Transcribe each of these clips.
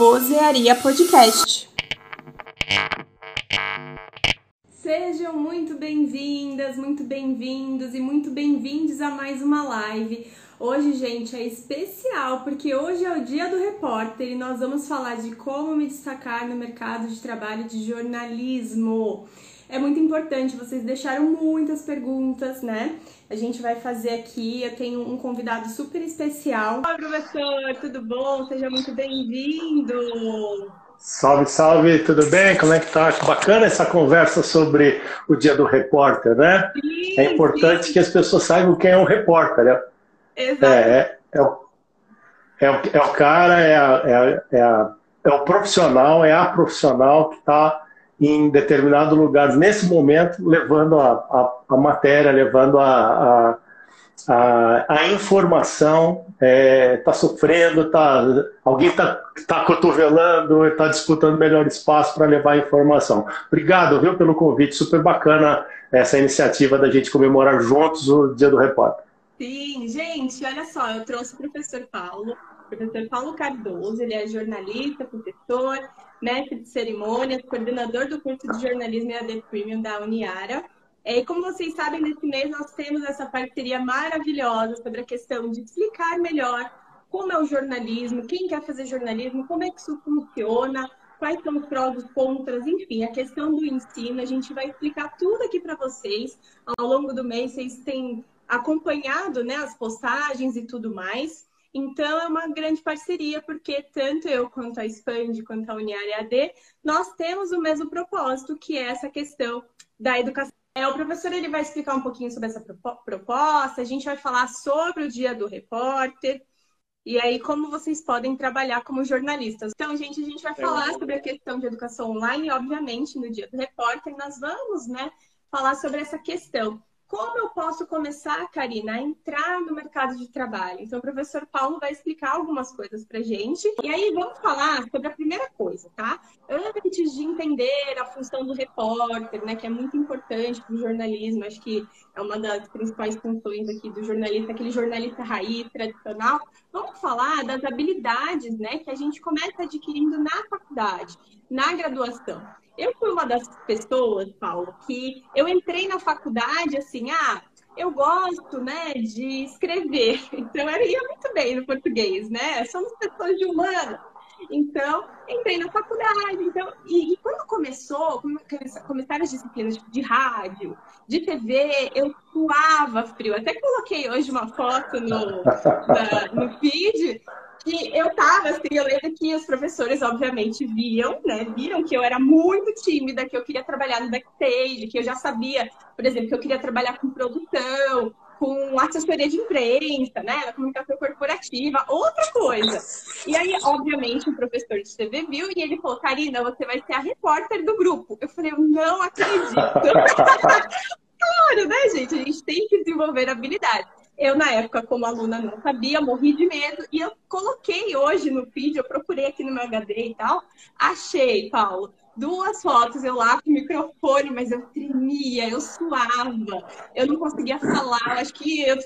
Vozearia Podcast. Sejam muito bem-vindas, muito bem-vindos e muito bem-vindos a mais uma live. Hoje, gente, é especial porque hoje é o dia do repórter e nós vamos falar de como me destacar no mercado de trabalho de jornalismo. É muito importante, vocês deixaram muitas perguntas, né? A gente vai fazer aqui, eu tenho um convidado super especial. Oi, professor, tudo bom? Seja muito bem-vindo. Salve, salve, tudo bem? Como é que tá? Bacana essa conversa sobre o dia do repórter, né? Sim, é importante sim. que as pessoas saibam quem é um repórter. Né? Exato. É, é, é, o, é, o, é o cara, é, a, é, a, é, a, é o profissional, é a profissional que está em determinado lugar, nesse momento, levando a, a, a matéria, levando a, a, a informação, está é, tá sofrendo, tá, alguém está tá cotovelando, está disputando melhor espaço para levar a informação. Obrigado, viu, pelo convite, super bacana essa iniciativa da gente comemorar juntos o Dia do Repórter. Sim, gente, olha só, eu trouxe o professor Paulo, professor Paulo Cardoso, ele é jornalista, professor, mestre de cerimônias, coordenador do curso de jornalismo e AD Premium da Uniara. E como vocês sabem, nesse mês nós temos essa parceria maravilhosa sobre a questão de explicar melhor como é o jornalismo, quem quer fazer jornalismo, como é que isso funciona, quais são os prós, os contras, enfim, a questão do ensino. A gente vai explicar tudo aqui para vocês. Ao longo do mês, vocês têm acompanhado né, as postagens e tudo mais. Então, é uma grande parceria, porque tanto eu quanto a Expand, quanto a Uniária AD, nós temos o mesmo propósito, que é essa questão da educação. É, o professor ele vai explicar um pouquinho sobre essa proposta, a gente vai falar sobre o dia do repórter, e aí como vocês podem trabalhar como jornalistas. Então, gente, a gente vai falar sobre a questão de educação online, obviamente, no dia do repórter, nós vamos, né, falar sobre essa questão. Como eu posso começar, Karina, a entrar no mercado de trabalho? Então, o professor Paulo vai explicar algumas coisas para gente. E aí, vamos falar sobre a primeira coisa, tá? Antes de entender a função do repórter, né, que é muito importante para o jornalismo, acho que é uma das principais funções aqui do jornalista, aquele jornalista raiz, tradicional. Vamos falar das habilidades, né, que a gente começa adquirindo na faculdade, na graduação. Eu fui uma das pessoas, Paulo, que eu entrei na faculdade assim, ah, eu gosto, né, de escrever. Então, eu ia muito bem no português, né? Somos pessoas de humana. Então, entrei na faculdade. Então, e, e quando começou, começaram as disciplinas tipo, de rádio, de TV, eu suava frio. Até coloquei hoje uma foto no, na, no feed que eu tava, assim, eu lembro que os professores, obviamente, viam, né? Viram que eu era muito tímida, que eu queria trabalhar no backstage, que eu já sabia, por exemplo, que eu queria trabalhar com produção, com assessoria de imprensa, né? Na comunicação corporativa, outra coisa. E aí, obviamente, o professor de TV viu e ele falou, Karina, você vai ser a repórter do grupo. Eu falei, eu não acredito. claro, né, gente? A gente tem que desenvolver habilidades. Eu, na época, como aluna, não sabia, morri de medo. E eu coloquei hoje no feed, eu procurei aqui no meu HD e tal. Achei, Paulo, duas fotos, eu lá com o microfone, mas eu tremia, eu suava, eu não conseguia falar. Acho que, eu,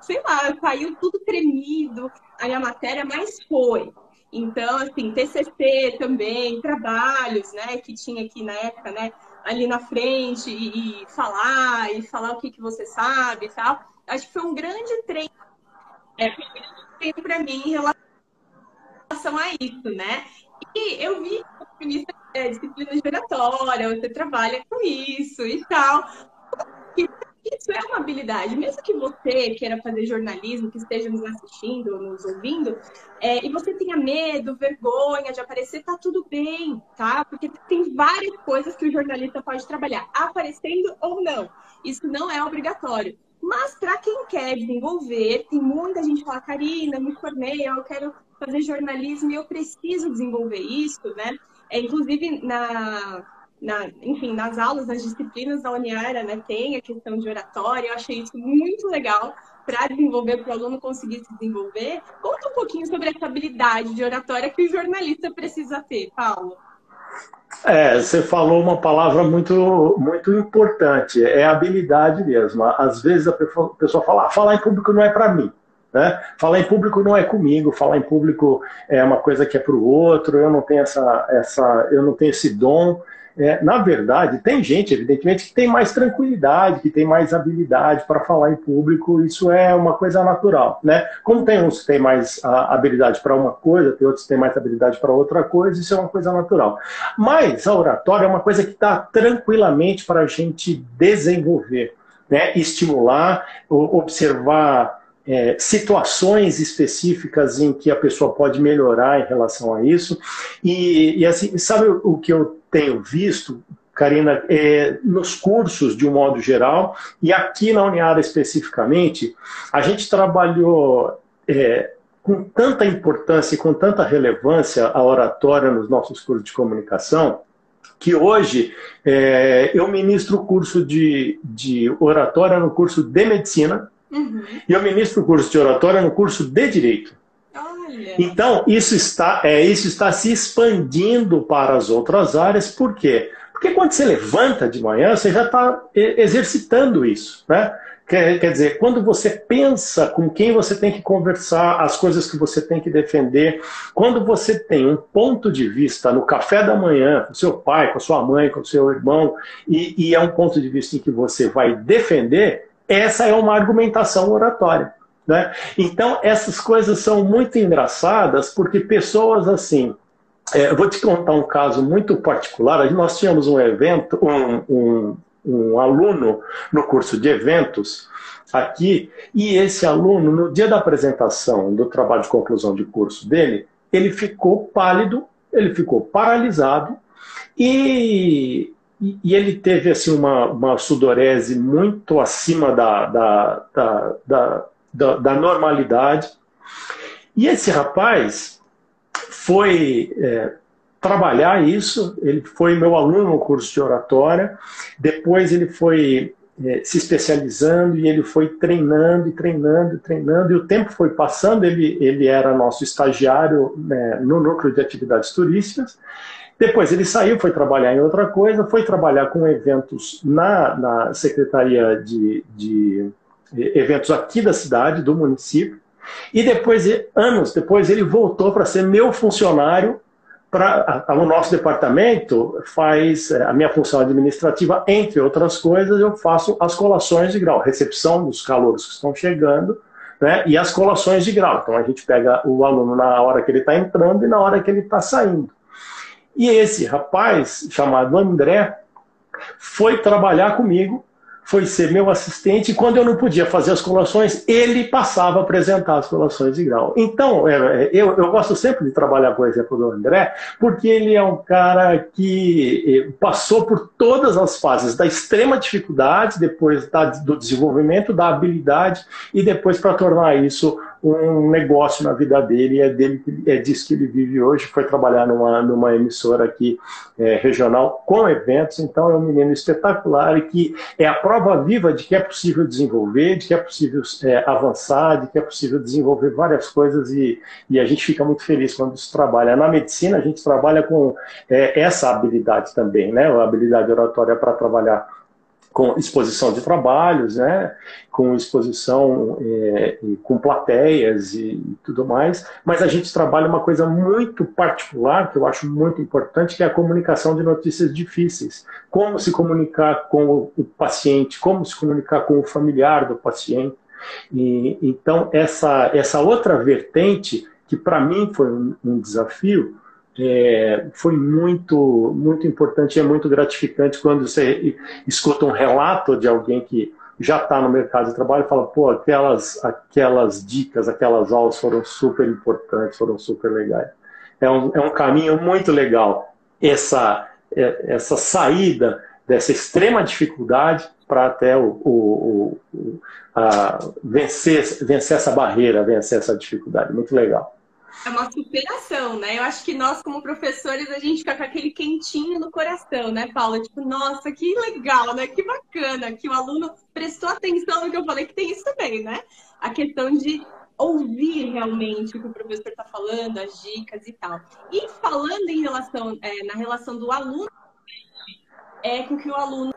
sei lá, saiu tudo tremido a minha matéria, mas foi. Então, assim, TCC também, trabalhos, né, que tinha aqui na época, né, ali na frente e, e falar, e falar o que, que você sabe e tal acho que foi um grande treino, é, um treino para mim em relação a isso, né? E eu vi que é, disciplina giratória, você trabalha com isso e tal. Isso é uma habilidade. Mesmo que você queira fazer jornalismo, que esteja nos assistindo nos ouvindo, é, e você tenha medo, vergonha de aparecer, tá tudo bem, tá? Porque tem várias coisas que o jornalista pode trabalhar, aparecendo ou não. Isso não é obrigatório. Mas para quem quer desenvolver, tem muita gente que fala, Karina, me formei, eu quero fazer jornalismo e eu preciso desenvolver isso, né? É, inclusive, na, na, enfim, nas aulas, nas disciplinas da Uniara, né, tem a questão de oratória, eu achei isso muito legal para desenvolver, para o aluno conseguir se desenvolver. Conta um pouquinho sobre essa habilidade de oratória que o jornalista precisa ter, Paulo. É, você falou uma palavra muito, muito importante, é habilidade mesmo. Às vezes a pessoa fala, ah, falar em público não é para mim. Né? Falar em público não é comigo, falar em público é uma coisa que é para o outro, eu não tenho essa, essa, eu não tenho esse dom. É, na verdade, tem gente, evidentemente, que tem mais tranquilidade, que tem mais habilidade para falar em público, isso é uma coisa natural. Né? Como tem uns que têm mais habilidade para uma coisa, tem outros que têm mais habilidade para outra coisa, isso é uma coisa natural. Mas a oratória é uma coisa que está tranquilamente para a gente desenvolver, né? estimular, observar é, situações específicas em que a pessoa pode melhorar em relação a isso. E, e assim, sabe o que eu tenho visto, Karina, é, nos cursos de um modo geral, e aqui na Uniara especificamente, a gente trabalhou é, com tanta importância e com tanta relevância a oratória nos nossos cursos de comunicação, que hoje é, eu ministro o curso de, de oratória no curso de medicina, Uhum. E eu ministro o curso de oratória no curso de Direito. Então, isso está, é, isso está se expandindo para as outras áreas, por quê? Porque quando você levanta de manhã, você já está exercitando isso. Né? Quer, quer dizer, quando você pensa com quem você tem que conversar, as coisas que você tem que defender, quando você tem um ponto de vista no café da manhã, com seu pai, com sua mãe, com seu irmão, e, e é um ponto de vista em que você vai defender, essa é uma argumentação oratória. Né? Então, essas coisas são muito engraçadas porque pessoas assim. É, eu vou te contar um caso muito particular. Nós tínhamos um evento, um, um, um aluno no curso de eventos aqui, e esse aluno, no dia da apresentação do trabalho de conclusão de curso dele, ele ficou pálido, ele ficou paralisado e e, ele teve assim uma, uma sudorese muito acima da, da, da, da, da, da normalidade. E esse rapaz foi é, trabalhar isso, ele foi meu aluno no curso de oratória, depois ele foi é, se especializando e ele foi treinando e treinando e treinando, e o tempo foi passando, ele, ele era nosso estagiário né, no núcleo de atividades turísticas, depois ele saiu, foi trabalhar em outra coisa, foi trabalhar com eventos na, na Secretaria de, de Eventos aqui da cidade, do município, e depois, anos depois, ele voltou para ser meu funcionário. Pra, o nosso departamento faz é, a minha função administrativa, entre outras coisas, eu faço as colações de grau, recepção dos calouros que estão chegando, né, e as colações de grau. Então a gente pega o aluno na hora que ele está entrando e na hora que ele está saindo. E esse rapaz, chamado André, foi trabalhar comigo, foi ser meu assistente, e quando eu não podia fazer as colações, ele passava a apresentar as colações de grau. Então, é, eu, eu gosto sempre de trabalhar com o exemplo do André, porque ele é um cara que eh, passou por todas as fases, da extrema dificuldade, depois da, do desenvolvimento, da habilidade, e depois para tornar isso um negócio na vida dele, é, dele, é disso que ele vive hoje. Foi trabalhar numa, numa emissora aqui é, regional com eventos, então é um menino espetacular e que é a prova viva de que é possível desenvolver, de que é possível é, avançar, de que é possível desenvolver várias coisas e, e a gente fica muito feliz quando isso trabalha. Na medicina, a gente trabalha com é, essa habilidade também, né? a habilidade oratória para trabalhar com exposição de trabalhos, né, com exposição é, com plateias e, tudo mais, mas a gente trabalha uma coisa muito particular que eu acho muito importante, que é a comunicação de notícias difíceis. Como se comunicar com o, o paciente, como se comunicar com o familiar do paciente. E, então, essa, essa outra vertente, que para mim foi um, um desafio, é, foi muito, muito importante e é muito gratificante quando você escuta um relato de alguém que já está no mercado de trabalho e fala, pô, aquelas, aquelas dicas, aquelas aulas foram super importantes, foram super legais. É um, é um caminho muito legal essa, é, essa saída dessa extrema dificuldade para até o, o, o a vencer, vencer essa barreira, vencer essa dificuldade. Muito legal. É uma superação, né? Eu acho que nós, como professores, a gente fica com aquele quentinho no coração, né, Paula? Tipo, nossa, que legal, né? Que bacana que o aluno prestou atenção no que eu falei, que tem isso também, né? A questão de ouvir realmente o que o professor está falando, as dicas e tal. E falando em relação, é, na relação do aluno, é com que o aluno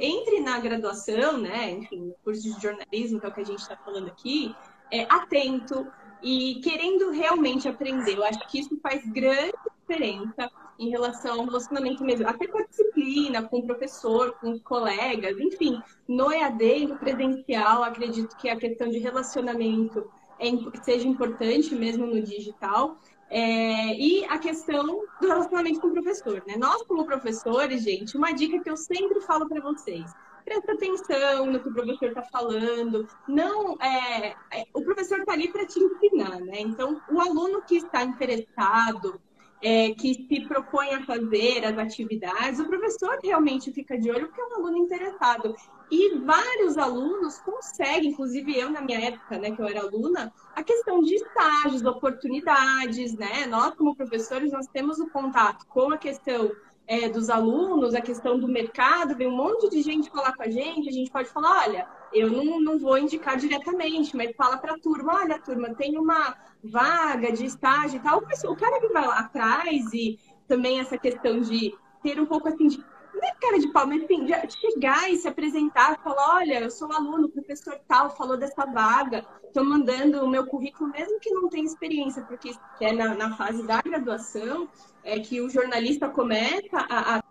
entre na graduação, né, enfim, curso de jornalismo, que é o que a gente está falando aqui, é, atento e querendo realmente aprender. Eu acho que isso faz grande diferença em relação ao relacionamento mesmo, até com a disciplina, com o professor, com os colegas, enfim, no EAD no presencial, acredito que a questão de relacionamento é, seja importante mesmo no digital. É, e a questão do relacionamento com o professor, né? Nós, como professores, gente, uma dica que eu sempre falo para vocês: presta atenção no que o professor está falando. Não, é, é o professor está ali para te ensinar, né? Então, o aluno que está interessado, é, que se propõe a fazer as atividades, o professor realmente fica de olho porque é um aluno interessado. E vários alunos conseguem, inclusive eu na minha época, né, que eu era aluna, a questão de estágios, oportunidades, né? Nós, como professores, nós temos o contato com a questão é, dos alunos, a questão do mercado, vem um monte de gente falar com a gente, a gente pode falar, olha, eu não, não vou indicar diretamente, mas fala para a turma, olha, turma, tem uma vaga de estágio e tal. O cara que vai lá atrás e também essa questão de ter um pouco assim de não é cara de pau, mas enfim, chegar e se apresentar, falar, olha, eu sou aluno, o professor tal falou dessa vaga, estou mandando o meu currículo, mesmo que não tenha experiência, porque é na, na fase da graduação, é que o jornalista começa a, a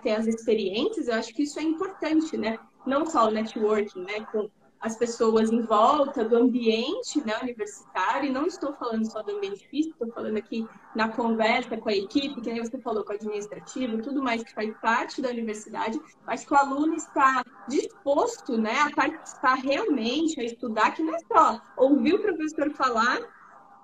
ter as experiências, eu acho que isso é importante, né? Não só o networking, né? Com as pessoas em volta do ambiente né, universitário, e não estou falando só do ambiente físico, estou falando aqui na conversa com a equipe, que nem você falou, com o administrativo, tudo mais que faz parte da universidade. Acho que o aluno está disposto né, a participar realmente, a estudar, que não é só ouvir o professor falar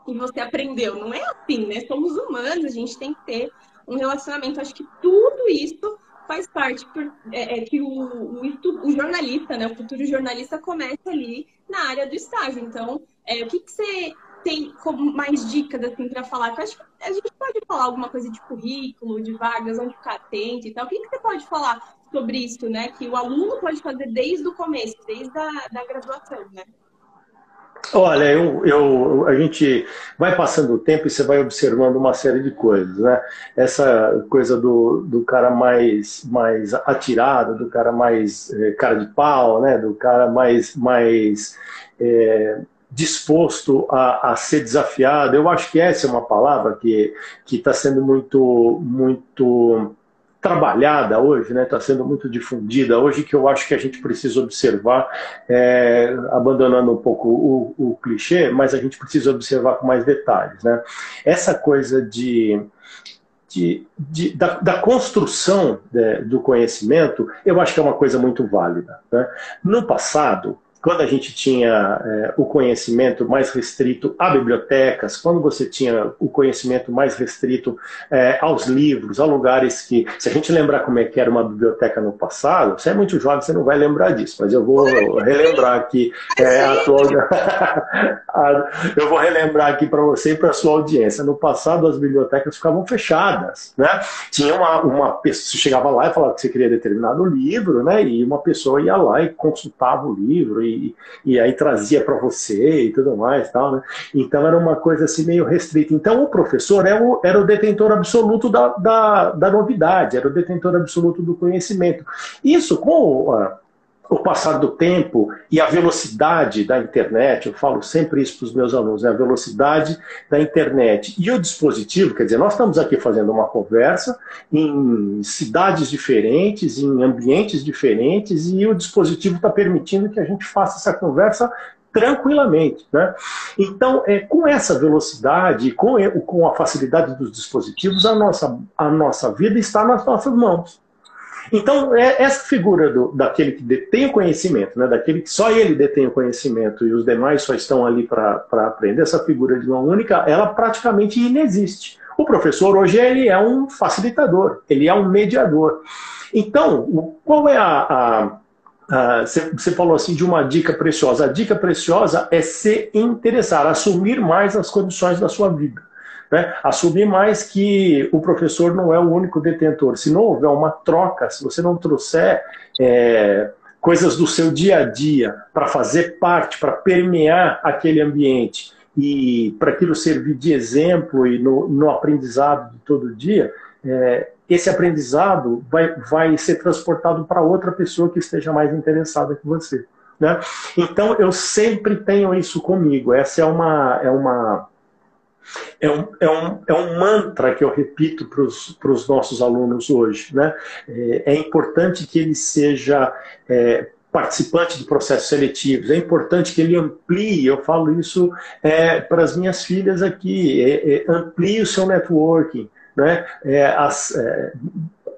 e você aprendeu. Não é assim, né? Somos humanos, a gente tem que ter um relacionamento. Acho que tudo isso faz parte por, é, é que o, o, o, jornalista, né, o futuro jornalista começa ali na área do estágio. Então, é, o que, que você tem como mais dicas assim para falar? Eu acho que a gente pode falar alguma coisa de currículo, de vagas, onde ficar atento e tal. O que, que você pode falar sobre isso, né? Que o aluno pode fazer desde o começo, desde a da graduação, né? Olha, eu, eu, a gente vai passando o tempo e você vai observando uma série de coisas, né? Essa coisa do, do cara mais, mais atirado, do cara mais é, cara de pau, né? Do cara mais, mais é, disposto a, a, ser desafiado. Eu acho que essa é uma palavra que está sendo muito, muito trabalhada hoje, está né, tá sendo muito difundida hoje, que eu acho que a gente precisa observar, é, abandonando um pouco o, o, clichê, mas a gente precisa observar com mais detalhes. Né? Essa coisa de, de, de da, da, construção de, do conhecimento, eu acho que é uma coisa muito válida. Né? No passado, quando a gente tinha é, o conhecimento mais restrito a bibliotecas, quando você tinha o conhecimento mais restrito é, aos livros, a lugares que, se a gente lembrar como é que era uma biblioteca no passado, você é muito jovem, você não vai lembrar disso, mas eu vou relembrar aqui é, a tua, eu vou relembrar aqui para você e para a sua audiência. No passado as bibliotecas ficavam fechadas, né? Tinha uma, uma pessoa, você chegava lá e falava que você queria determinado livro, né? E uma pessoa ia lá e consultava o livro e e, aí trazia para você e tudo mais tal, né? Então era uma coisa assim meio restrita. Então o professor era é o, era o detentor absoluto da, da, da novidade, era o detentor absoluto do conhecimento. Isso com o passar do tempo e a velocidade da internet, eu falo sempre isso para os meus alunos, né? a velocidade da internet e o dispositivo, quer dizer, nós estamos aqui fazendo uma conversa em cidades diferentes, em ambientes diferentes, e o dispositivo está permitindo que a gente faça essa conversa tranquilamente. Né? Então, é, com essa velocidade, com, com a facilidade dos dispositivos, a nossa, a nossa vida está nas nossas mãos. Então, é essa figura do, daquele que detém o conhecimento, né, daquele que só ele detém o conhecimento e os demais só estão ali para aprender, essa figura de mão única, ela praticamente inexiste. O professor hoje ele é um facilitador, ele é um mediador. Então, qual é a você falou assim de uma dica preciosa. A dica preciosa é se interessar, assumir mais as condições da sua vida. Né? Assumir mais que o professor não é o único detentor. Se não houver uma troca, se você não trouxer é, coisas do seu dia a dia para fazer parte, para permear aquele ambiente e para aquilo servir de exemplo e no, no aprendizado de todo dia, é, esse aprendizado vai, vai ser transportado para outra pessoa que esteja mais interessada que você. Né? Então, eu sempre tenho isso comigo. Essa é uma, é uma, é um, é um, é um mantra que eu repito para os nossos alunos hoje. Né? É, é importante que ele seja é, participante de processos seletivos, é importante que ele amplie, eu falo isso é, para as minhas filhas aqui, é, é, amplie o seu networking. Né? É, as,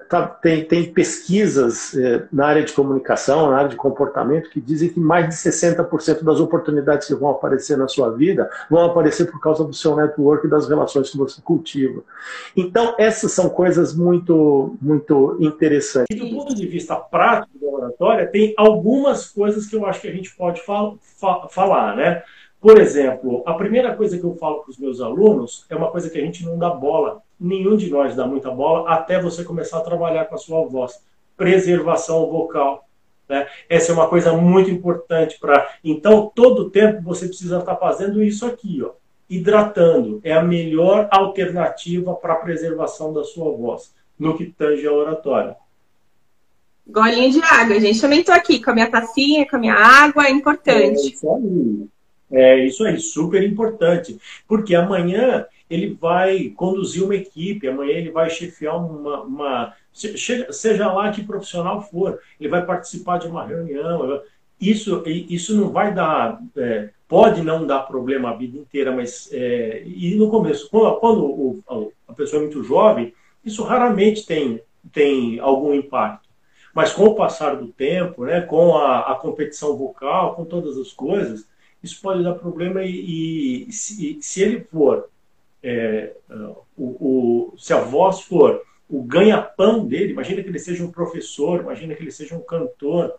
tá, tem, tem pesquisas eh, na área de comunicação, na área de comportamento, que dizem que mais de 60% das oportunidades que vão aparecer na sua vida vão aparecer por causa do seu network e das relações que você cultiva. Então, essas são coisas muito, muito interessantes. E do ponto de vista prático da oratória, tem algumas coisas que eu acho que a gente pode fal fa falar, né? Por exemplo, a primeira coisa que eu falo para os meus alunos é uma coisa que a gente não dá bola. Nenhum de nós dá muita bola até você começar a trabalhar com a sua voz. Preservação vocal. Né? Essa é uma coisa muito importante para. Então, todo o tempo você precisa estar fazendo isso aqui, ó. Hidratando. É a melhor alternativa para a preservação da sua voz, no que tange a oratória. Golinho de água, gente. Também estou aqui com a minha tacinha, com a minha água, é importante. É isso aí. É isso aí, super importante. Porque amanhã ele vai conduzir uma equipe, amanhã ele vai chefiar uma. uma seja lá que profissional for, ele vai participar de uma reunião. Isso, isso não vai dar. É, pode não dar problema a vida inteira, mas. É, e no começo, quando, quando o, a pessoa é muito jovem, isso raramente tem, tem algum impacto. Mas com o passar do tempo, né, com a, a competição vocal, com todas as coisas, isso pode dar problema e, e se, se, ele for, é, o, o, se a voz for o ganha-pão dele, imagina que ele seja um professor, imagina que ele seja um cantor,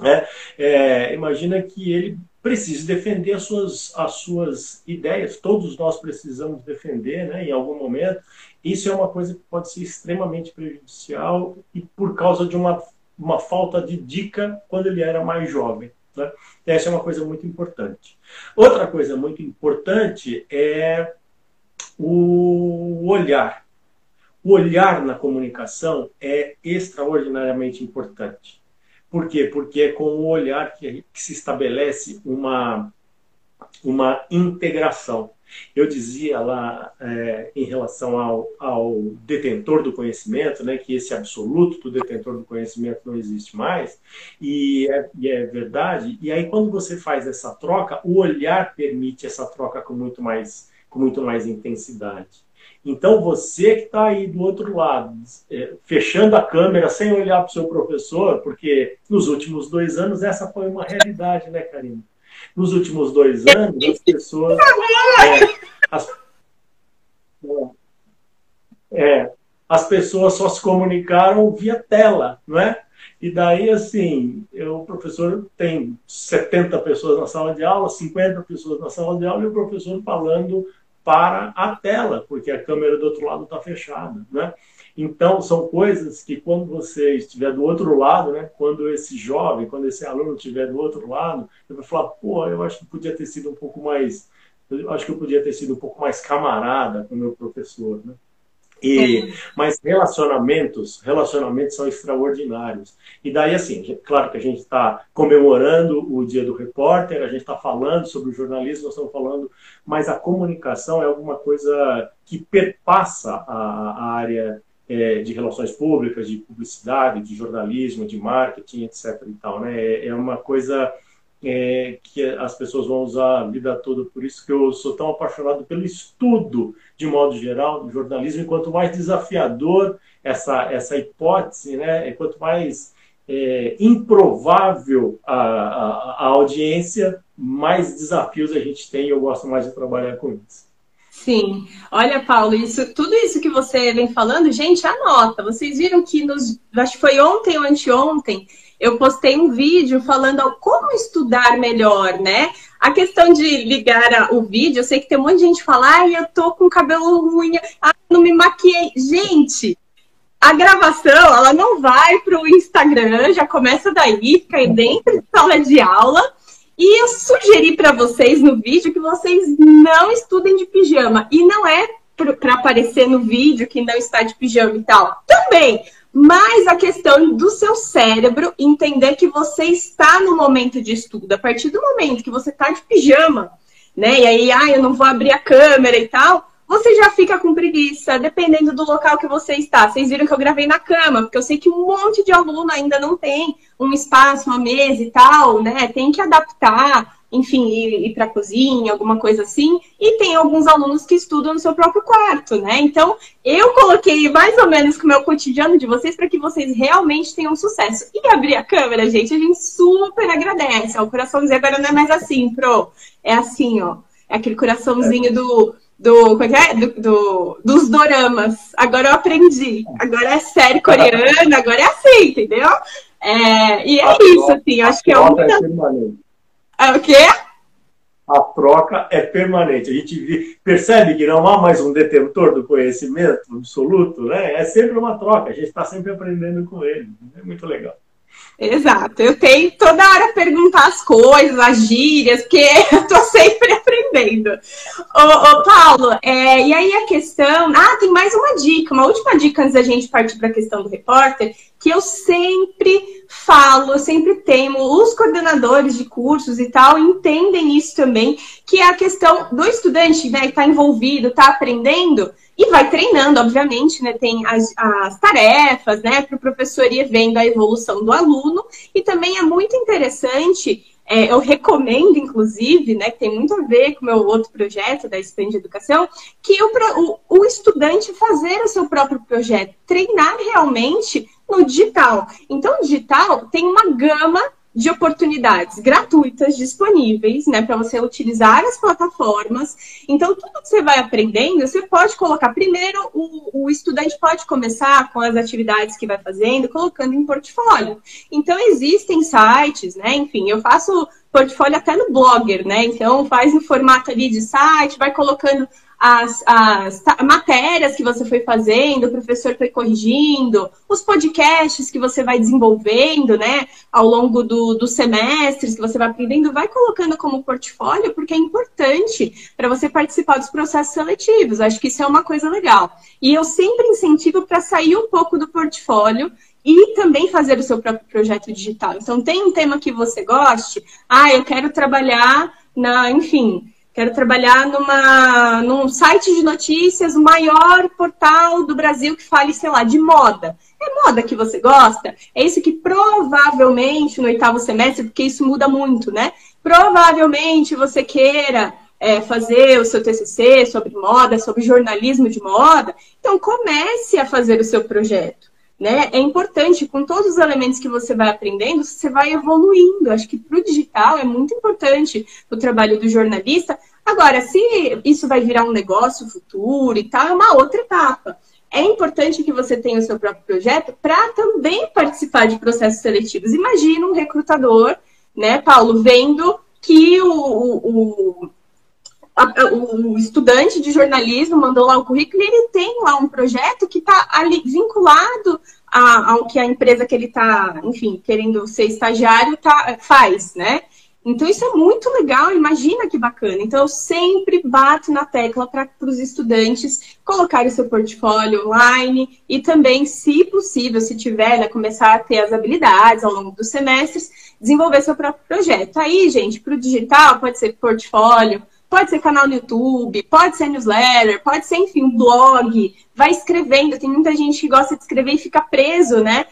né? É, imagina que ele precise defender as suas, as suas ideias, todos nós precisamos defender né, em algum momento. Isso é uma coisa que pode ser extremamente prejudicial e por causa de uma, uma falta de dica quando ele era mais jovem. Né? Essa é uma coisa muito importante. Outra coisa muito importante é o olhar. O olhar na comunicação é extraordinariamente importante. Por quê? Porque é com o olhar que, que se estabelece uma, uma integração. Eu dizia lá é, em relação ao, ao, detentor do conhecimento, né, que esse absoluto do detentor do conhecimento não existe mais, e é, e é, verdade. E aí, quando você faz essa troca, o olhar permite essa troca com muito mais, com muito mais intensidade. Então, você que está aí do outro lado, é, fechando a câmera sem olhar para o seu professor, porque nos últimos dois anos essa foi uma realidade, né, Karina? Nos últimos dois anos, as pessoas. É, as, é, as pessoas só se comunicaram via tela, não é? E daí, assim, eu, o professor tem 70 pessoas na sala de aula, 50 pessoas na sala de aula, e o professor falando para a tela, porque a câmera do outro lado está fechada, né? Então, são coisas que quando você estiver do outro lado, né, quando esse jovem, quando esse aluno estiver do outro lado, ele vai falar, pô, eu acho que podia ter sido um pouco mais, eu acho que eu podia ter sido um pouco mais camarada com o meu professor, né? E, é. mas relacionamentos, relacionamentos são extraordinários. E daí, assim, claro que a gente está comemorando o Dia do Repórter, a gente está falando sobre o jornalismo, nós estamos falando, mas a comunicação é alguma coisa que perpassa a, a área é, de relações públicas, de publicidade, de jornalismo, de marketing, etc. E tal, né? É, é uma coisa é, que as pessoas vão usar a vida toda, por isso que eu sou tão apaixonado pelo estudo, de modo geral, do jornalismo, e quanto mais desafiador essa, essa hipótese, né? quanto mais é, improvável a, a, a audiência, mais desafios a gente tem e eu gosto mais de trabalhar com isso. Sim. Olha, Paulo, isso, tudo isso que você vem falando, gente, anota. Vocês viram que nos, acho que foi ontem ou anteontem, eu postei um vídeo falando como estudar melhor, né? A questão de ligar o vídeo, eu sei que tem um monte de gente falando, ai, eu tô com cabelo ruim, ai, não me maquiei. Gente, a gravação, ela não vai para o Instagram, já começa daí, fica dentro de sala de aula. E eu sugeri para vocês no vídeo que vocês não estudem de pijama. E não é para aparecer no vídeo que não está de pijama e tal? Também. Mas a questão do seu cérebro entender que você está no momento de estudo. A partir do momento que você está de pijama, né? E aí, ah, eu não vou abrir a câmera e tal, você já fica com preguiça, dependendo do local que você está. Vocês viram que eu gravei na cama, porque eu sei que um monte de aluno ainda não tem um espaço, uma mesa e tal, né? Tem que adaptar enfim, ir, ir para a cozinha, alguma coisa assim. E tem alguns alunos que estudam no seu próprio quarto, né? Então, eu coloquei mais ou menos com o meu cotidiano de vocês para que vocês realmente tenham sucesso. E abrir a câmera, gente, a gente super agradece. O coraçãozinho agora não é mais assim, pro. É assim, ó. É aquele coraçãozinho do. Do, é, é? do, do, dos doramas. Agora eu aprendi. Agora é série coreana, agora é assim, entendeu? É, e é isso, assim, acho que é uma. É o quê? A troca é permanente. A gente percebe que não há mais um detentor do conhecimento absoluto, né? É sempre uma troca. A gente está sempre aprendendo com ele. É muito legal. Exato. Eu tenho toda hora perguntar as coisas, as gírias, porque eu estou sempre aprendendo. Ô, ô Paulo, é, e aí a questão. Ah, tem mais uma dica, uma última dica antes da gente partir para a questão do repórter, que eu sempre falo, eu sempre temo, os coordenadores de cursos e tal entendem isso também, que é a questão do estudante, né, que está envolvido, está aprendendo e vai treinando, obviamente, né? Tem as, as tarefas, né? Para o professor ir vendo a evolução do aluno. E também é muito interessante, é, eu recomendo, inclusive, né? Que tem muito a ver com o meu outro projeto da Expand Educação, que o, o, o estudante fazer o seu próprio projeto, treinar realmente no digital. Então, o digital tem uma gama de oportunidades gratuitas disponíveis, né, para você utilizar as plataformas. Então, tudo que você vai aprendendo, você pode colocar primeiro, o, o estudante pode começar com as atividades que vai fazendo, colocando em portfólio. Então, existem sites, né, enfim, eu faço portfólio até no Blogger, né, então faz no formato ali de site, vai colocando as, as matérias que você foi fazendo, o professor foi corrigindo, os podcasts que você vai desenvolvendo, né, ao longo do, dos semestres que você vai aprendendo, vai colocando como portfólio, porque é importante para você participar dos processos seletivos. Acho que isso é uma coisa legal. E eu sempre incentivo para sair um pouco do portfólio e também fazer o seu próprio projeto digital. Então, tem um tema que você goste, ah, eu quero trabalhar na, enfim, Quero trabalhar numa, num site de notícias, o maior portal do Brasil que fale, sei lá, de moda. É moda que você gosta? É isso que provavelmente no oitavo semestre, porque isso muda muito, né? Provavelmente você queira é, fazer o seu TCC sobre moda, sobre jornalismo de moda. Então comece a fazer o seu projeto né? É importante, com todos os elementos que você vai aprendendo, você vai evoluindo. Acho que para o digital é muito importante o trabalho do jornalista. Agora, se isso vai virar um negócio futuro e tal, é uma outra etapa. É importante que você tenha o seu próprio projeto para também participar de processos seletivos. Imagina um recrutador, né, Paulo, vendo que o, o, o estudante de jornalismo mandou lá o currículo e ele tem lá um projeto que está ali vinculado ao que a empresa que ele está, enfim, querendo ser estagiário tá, faz, né? Então isso é muito legal, imagina que bacana. Então eu sempre bato na tecla para os estudantes colocarem seu portfólio online e também, se possível, se tiver, né, começar a ter as habilidades ao longo dos semestres, desenvolver seu próprio projeto. Aí, gente, para o digital pode ser portfólio, Pode ser canal no YouTube, pode ser newsletter, pode ser, enfim, um blog. Vai escrevendo. Tem muita gente que gosta de escrever e fica preso, né?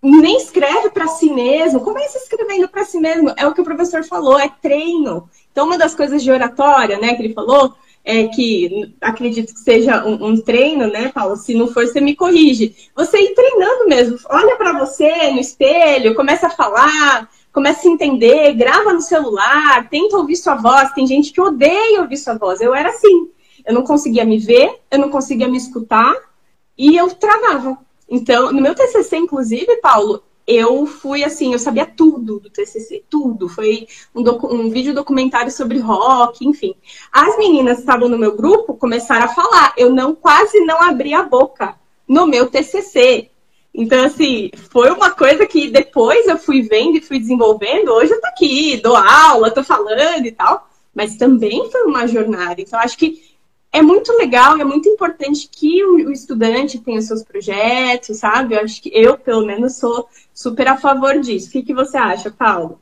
Nem escreve para si mesmo. Começa escrevendo para si mesmo. É o que o professor falou, é treino. Então, uma das coisas de oratória, né, que ele falou, é que acredito que seja um, um, treino, né, Paulo? Se não for, você me corrige. Você ir treinando mesmo. Olha para você no espelho, começa a falar, começa a entender, grava no celular, tenta ouvir sua voz. Tem gente que odeia ouvir sua voz. Eu era assim. Eu não conseguia me ver, eu não conseguia me escutar e eu travava. Então, no meu TCC, inclusive, Paulo, eu fui assim, eu sabia tudo do TCC, tudo. Foi um, um vídeo documentário sobre rock, enfim. As meninas que estavam no meu grupo começaram a falar. Eu não quase não abri a boca no meu TCC. Então, assim, foi uma coisa que depois eu fui vendo e fui desenvolvendo. Hoje eu tô aqui, dou aula, tô falando e tal. Mas também foi uma jornada. Então, acho que é muito legal e é muito importante que o, estudante tenha os seus projetos, sabe? Eu acho que eu, pelo menos, sou super a favor disso. O que, que você acha, Paulo?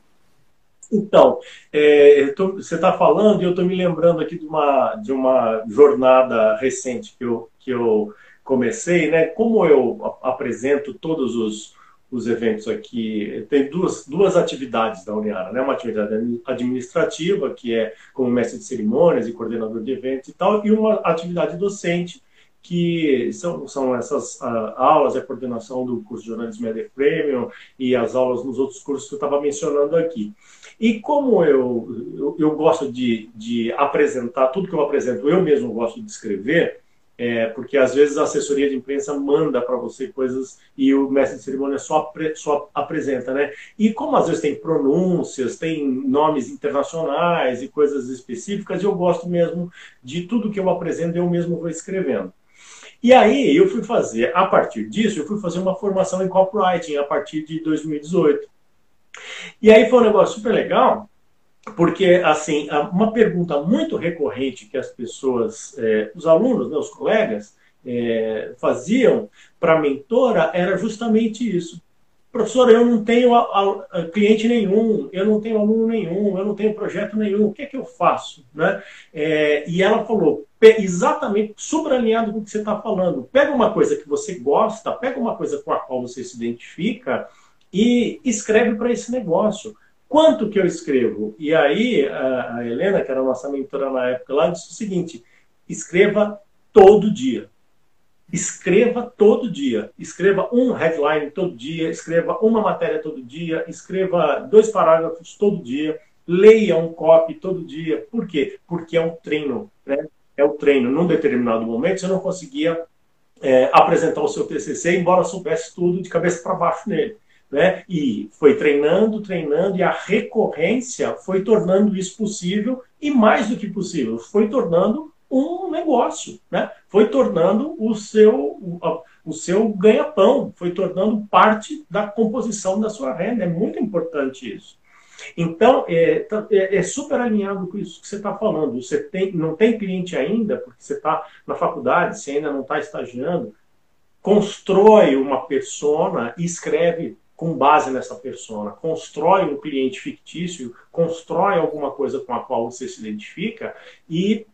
Então, é, tô, você está falando e eu estou me lembrando aqui de uma, de uma jornada recente que eu, que eu comecei, né? Como eu apresento todos os, os eventos aqui, tem duas, duas atividades da Uniara, né? Uma atividade administrativa, que é como mestre de cerimônias e coordenador de eventos e tal, e uma atividade docente, que são, são essas aulas, a coordenação do curso de jornalismo Media Premium e as aulas nos outros cursos que eu estava mencionando aqui. E como eu, eu, eu gosto de, de apresentar, tudo que eu apresento eu mesmo gosto de escrever, é, porque às vezes a assessoria de imprensa manda para você coisas e o mestre de cerimônia só, só apresenta, né? E como às vezes tem pronúncias, tem nomes internacionais e coisas específicas, eu gosto mesmo de tudo que eu apresento, eu mesmo vou escrevendo. E aí eu fui fazer, a partir disso, eu fui fazer uma formação em copywriting a partir de 2018. E aí foi um negócio super legal, porque, assim, uma pergunta muito recorrente que as pessoas, é, os alunos, né, os colegas, é, faziam para a mentora era justamente isso. Professora, eu não tenho a, a, cliente nenhum, eu não tenho aluno nenhum, eu não tenho projeto nenhum, o que é que eu faço? Né? É, e ela falou, exatamente, super alinhado com o que você está falando. Pega uma coisa que você gosta, pega uma coisa com a qual você se identifica e escreve para esse negócio. Quanto que eu escrevo? E aí a, Helena, que era nossa mentora na época lá, disse o seguinte: escreva todo dia. Escreva todo dia. Escreva um headline todo dia, escreva uma matéria todo dia, escreva dois parágrafos todo dia, leia um copy todo dia. Por quê? Porque é um treino. Né? É o treino. Num determinado momento, você não conseguia é, apresentar o seu TCC, embora soubesse tudo de cabeça para baixo nele. Né? E foi treinando, treinando, e a recorrência foi tornando isso possível, e mais do que possível, foi tornando um negócio, né? foi tornando o seu, o, seu ganha-pão, foi tornando parte da composição da sua renda. É muito importante isso. Então, é, tá, é, é, super alinhado com isso que você está falando. Você tem, não tem cliente ainda, porque você está na faculdade, você ainda não está estagiando, constrói uma persona e escreve com base nessa persona, constrói um cliente fictício, constrói alguma coisa com a qual você se identifica e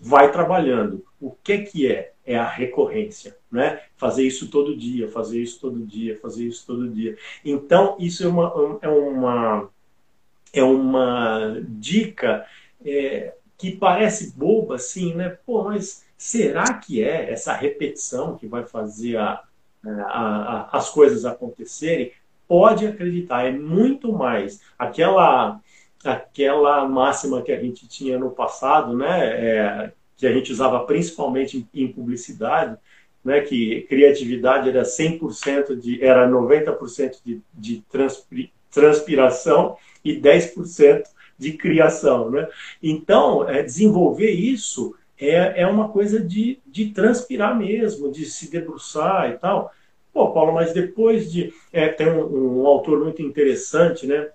vai trabalhando. O que que é? É a recorrência, né? Fazer isso todo dia, fazer isso todo dia, fazer isso todo dia. Então, isso é uma, é uma, é uma dica é, que parece boba, assim, né? Pô, mas será que é essa repetição que vai fazer a, a, a, as coisas acontecerem, pode acreditar, é muito mais. Aquela, aquela máxima que a gente tinha no passado, né, é, que a gente usava principalmente em, em publicidade, né, que criatividade era 100% de, era 90% de, de transpiração e 10% de criação, né? Então, é, desenvolver isso é, é uma coisa de, de transpirar mesmo, de se debruçar e tal. Pô, Paulo, mas depois de. É, tem um, um, autor muito interessante, né?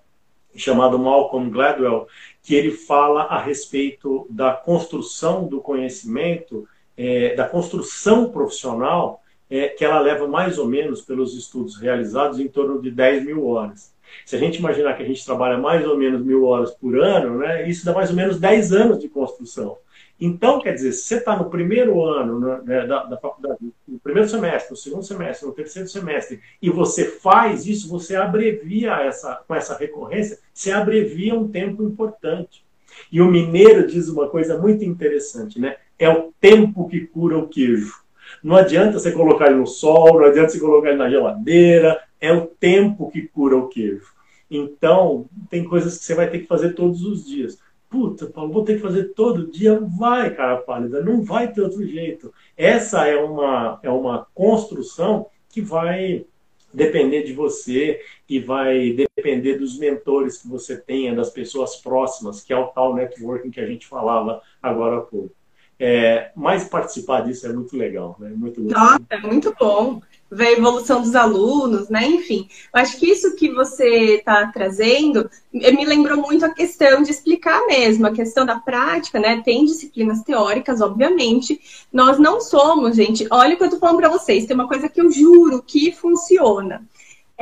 Chamado Malcolm Gladwell, que ele fala a respeito da construção do conhecimento, é, da construção profissional, é, que ela leva mais ou menos, pelos estudos realizados, em torno de 10 mil horas. Se a gente imaginar que a gente trabalha mais ou menos mil horas por ano, né, isso dá mais ou menos 10 anos de construção. Então, quer dizer, se você está no primeiro ano né, né, da, da, faculdade, no primeiro semestre, no segundo semestre, no terceiro semestre, e você faz isso, você abrevia essa, com essa recorrência, você abrevia um tempo importante. E o mineiro diz uma coisa muito interessante, né? É o tempo que cura o queijo. Não adianta você colocar ele no sol, não adianta você colocar ele na geladeira, é o tempo que cura o queijo. Então, tem coisas que você vai ter que fazer todos os dias puta, Paulo, vou ter que fazer todo dia. Vai, cara pálida, não vai ter outro jeito. Essa é uma, é uma construção que vai depender de você e vai depender dos mentores que você tenha, das pessoas próximas, que é o tal networking que a gente falava agora há pouco. É, mas participar disso é muito legal, né? Muito Nossa, é muito bom. Ver a evolução dos alunos, né? Enfim, eu acho que isso que você está trazendo me lembrou muito a questão de explicar mesmo, a questão da prática, né? Tem disciplinas teóricas, obviamente. Nós não somos, gente. Olha o que eu estou falando para vocês. Tem uma coisa que eu juro que funciona.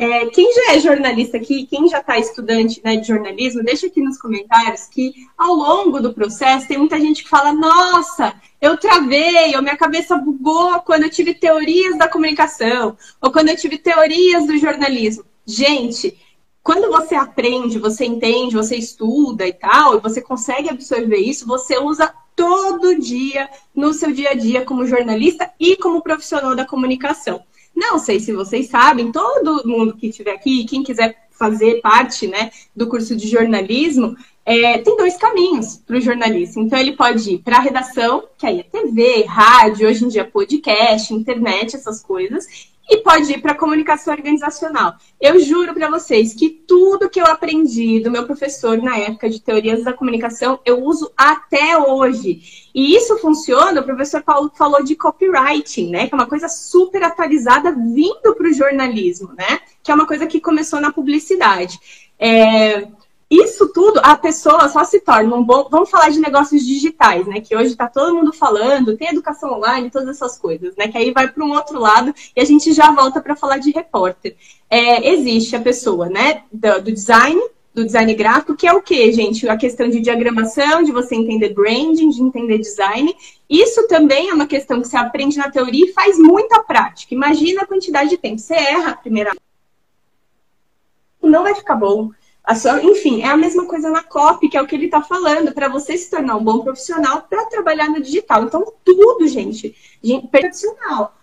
É, quem já é jornalista aqui, quem já está estudante né, de jornalismo, deixa aqui nos comentários que ao longo do processo tem muita gente que fala: Nossa, eu travei, ou minha cabeça bugou quando eu tive teorias da comunicação, ou quando eu tive teorias do jornalismo. Gente, quando você aprende, você entende, você estuda e tal, e você consegue absorver isso, você usa todo dia no seu dia a dia como jornalista e como profissional da comunicação. Não sei se vocês sabem, todo mundo que estiver aqui, quem quiser fazer parte né, do curso de jornalismo, é, tem dois caminhos para o jornalista. Então, ele pode ir para a redação, que aí é TV, rádio, hoje em dia podcast, internet, essas coisas, e pode ir para comunicação organizacional. Eu juro para vocês que tudo que eu aprendi do meu professor na época de teorias da comunicação, eu uso até hoje. E isso funciona, o professor Paulo falou de copywriting, né? Que é uma coisa super atualizada vindo para o jornalismo, né? Que é uma coisa que começou na publicidade. É, isso tudo, a pessoa só se torna um bom. Vamos falar de negócios digitais, né? Que hoje está todo mundo falando, tem educação online, todas essas coisas, né? Que aí vai para um outro lado e a gente já volta para falar de repórter. É, existe a pessoa, né? Do, do, design, do design gráfico, que é o quê, gente? A questão de diagramação, de você entender branding, de entender design. Isso também é uma questão que você aprende na teoria e faz muita prática. Imagina a quantidade de tempo. Você erra a primeira. Não vai ficar bom sua, enfim, é a mesma coisa na COP, que é o que ele está falando, para você se tornar um bom profissional para trabalhar no digital. Então, tudo, gente, gente profissional.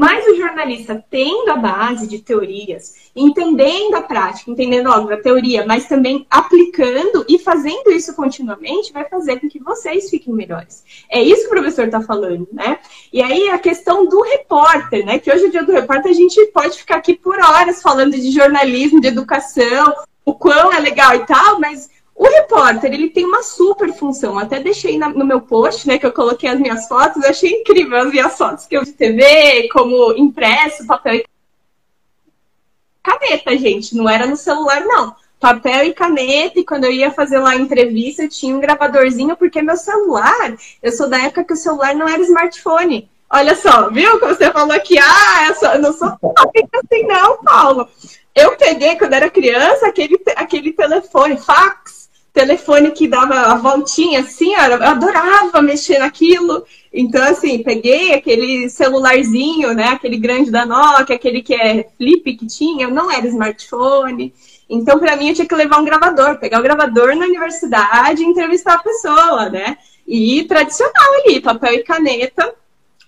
Mas o jornalista tendo a base de teorias, entendendo a prática, entendendo óbvio, a teoria, mas também aplicando e fazendo isso continuamente, vai fazer com que vocês fiquem melhores. É isso que o professor está falando, né? E aí a questão do repórter, né? Que hoje o dia do repórter a gente pode ficar aqui por horas falando de jornalismo, de educação, o quão é legal e tal, mas o repórter, ele tem uma super função. Até deixei na, no meu post, né, que eu coloquei as minhas fotos. Achei incrível as minhas fotos que eu de TV, como impresso, papel e caneta, gente. Não era no celular, não. Papel e caneta, e quando eu ia fazer lá a entrevista, eu tinha um gravadorzinho, porque meu celular, eu sou da época que o celular não era smartphone. Olha só, viu? Como você falou aqui, ah, eu, sou, eu não sou assim, não, Paulo. Eu peguei, quando era criança, aquele, aquele telefone, fax, telefone que dava a voltinha assim, eu adorava mexer naquilo. Então, assim, peguei aquele celularzinho, né? Aquele grande da Nokia, aquele que é flip que tinha, não era smartphone. Então, para mim, eu tinha que levar um gravador, pegar o gravador na universidade e entrevistar a pessoa, né? E tradicional ali, papel e caneta,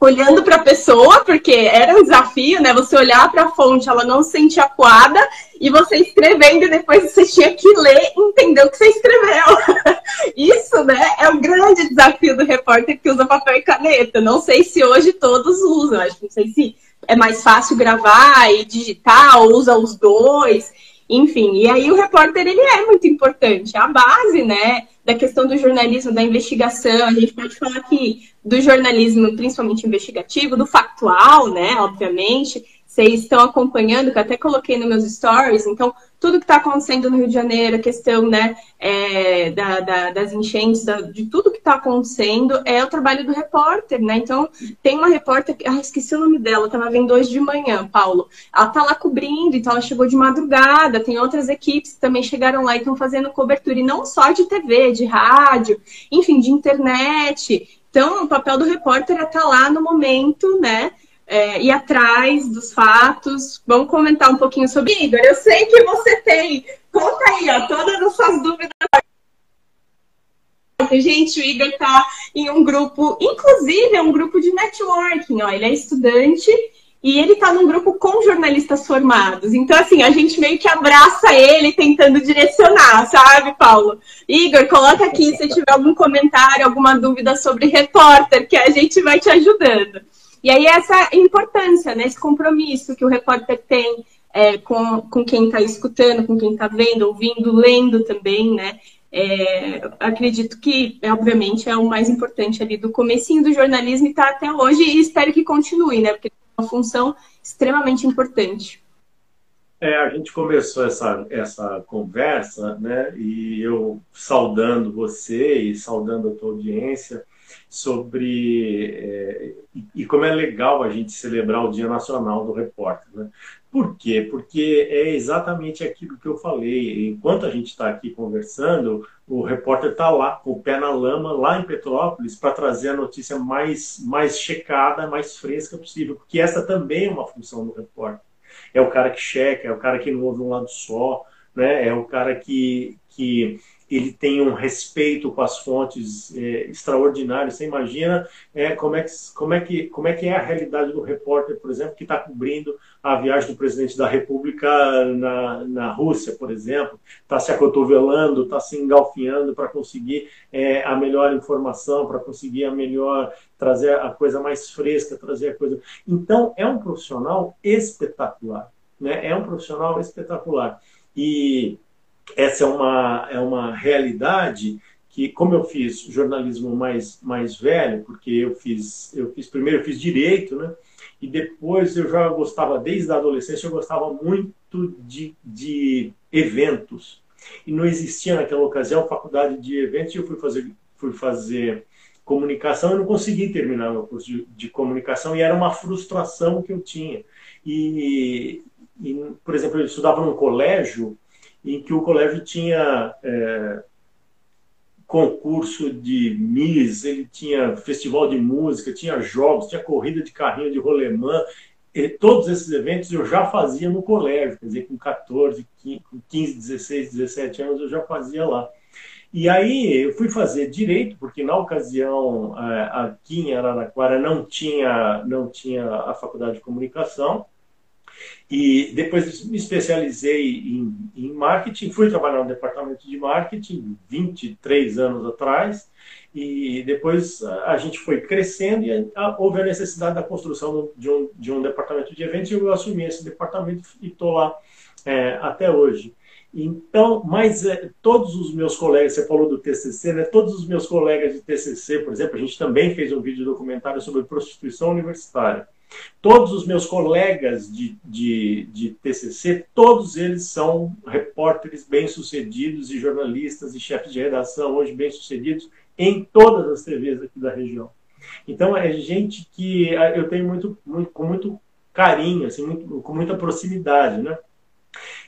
olhando para a pessoa, porque era um desafio, né? Você olhar para a fonte, ela não se sentir acuada, e você escrevendo, e depois você tinha que ler e entender o que você escreveu. Isso, né, é o grande desafio do repórter que usa papel e caneta. Não sei se hoje todos usam, acho que não sei se é mais fácil gravar e digitar, ou usa os dois. Enfim, e aí o repórter ele é muito importante, é a base, né, da questão do jornalismo, da investigação. A gente pode falar aqui do jornalismo, principalmente investigativo, do factual, né, obviamente, vocês estão acompanhando, que eu até coloquei nos meus stories, então tudo que está acontecendo no Rio de Janeiro, a questão né, é, da, da, das enchentes, da, de tudo que está acontecendo, é o trabalho do repórter, né? Então, tem uma repórter, ah, esqueci o nome dela, estava vendo hoje de manhã, Paulo. Ela está lá cobrindo, então ela chegou de madrugada, tem outras equipes que também chegaram lá e estão fazendo cobertura, e não só de TV, de rádio, enfim, de internet. Então, o papel do repórter é estar tá lá no momento, né? É, ir atrás dos fatos. Vamos comentar um pouquinho sobre Igor. Eu sei que você tem. Conta aí, ó, todas as suas dúvidas. Gente, o Igor está em um grupo, inclusive é um grupo de networking, ó. Ele é estudante e ele está num grupo com jornalistas formados. Então, assim, a gente meio que abraça ele tentando direcionar, sabe, Paulo? Igor, coloca aqui se tiver algum comentário, alguma dúvida sobre repórter, que a gente vai te ajudando. E aí essa importância, né, esse compromisso que o repórter tem é, com, com quem está escutando, com quem está vendo, ouvindo, lendo também, né? É, acredito que, obviamente, é o mais importante ali do comecinho do jornalismo e está até hoje e espero que continue, né? Porque uma função extremamente importante. É, a gente começou essa, essa conversa, né? E eu saudando você e saudando a tua audiência sobre é, e, e, como é legal a gente celebrar o Dia Nacional do Repórter, né? Por quê? Porque é exatamente aquilo que eu falei. Enquanto a gente está aqui conversando, o repórter está lá, com o pé na lama, lá em Petrópolis, para trazer a notícia mais, mais checada, mais fresca possível. Porque essa também é uma função do repórter. É o cara que checa, é o cara que não ouve um lado só, né? é o cara que, que ele tem um respeito com as fontes é, extraordinário. Você imagina é, como, é que, como, é que, como é que é a realidade do repórter, por exemplo, que está cobrindo a viagem do presidente da República na, na Rússia, por exemplo, está se acotovelando, está se engalfinhando para conseguir é, a melhor informação, para conseguir a melhor trazer a coisa mais fresca, trazer a coisa. Então é um profissional espetacular, né? É um profissional espetacular e essa é uma, é uma realidade que, como eu fiz jornalismo mais, mais velho, porque eu fiz, eu fiz primeiro eu fiz direito, né? E depois eu já gostava, desde a adolescência, eu gostava muito de, de eventos. E não existia naquela ocasião faculdade de eventos, e eu fui fazer, fui fazer comunicação, eu não consegui terminar meu curso de, de comunicação, e era uma frustração que eu tinha. E, e, por exemplo, eu estudava num colégio em que o colégio tinha é, concurso de Miss, ele tinha festival de música, tinha jogos, tinha corrida de carrinho de rolemã. E todos esses eventos eu já fazia no colégio, quer dizer, com 14, 15, 16, 17 anos eu já fazia lá. E aí eu fui fazer direito, porque na ocasião é, aqui em Araraquara não tinha, não tinha a faculdade de comunicação. E depois me especializei em, em, marketing, fui trabalhar no departamento de marketing 23 anos atrás, e depois a gente foi crescendo e houve a necessidade da construção de um, de um departamento de eventos e eu assumi esse departamento e estou lá é, até hoje. Então, mas é, todos os meus colegas, você falou do TCC, né? Todos os meus colegas de TCC, por exemplo, a gente também fez um vídeo documentário sobre prostituição universitária. Todos os meus colegas de, de, de TCC, todos eles são repórteres bem-sucedidos e jornalistas e chefes de redação hoje bem-sucedidos em todas as TVs aqui da região. Então, é gente que ah, eu tenho muito, muito com muito carinho, assim, muito, com muita proximidade, né?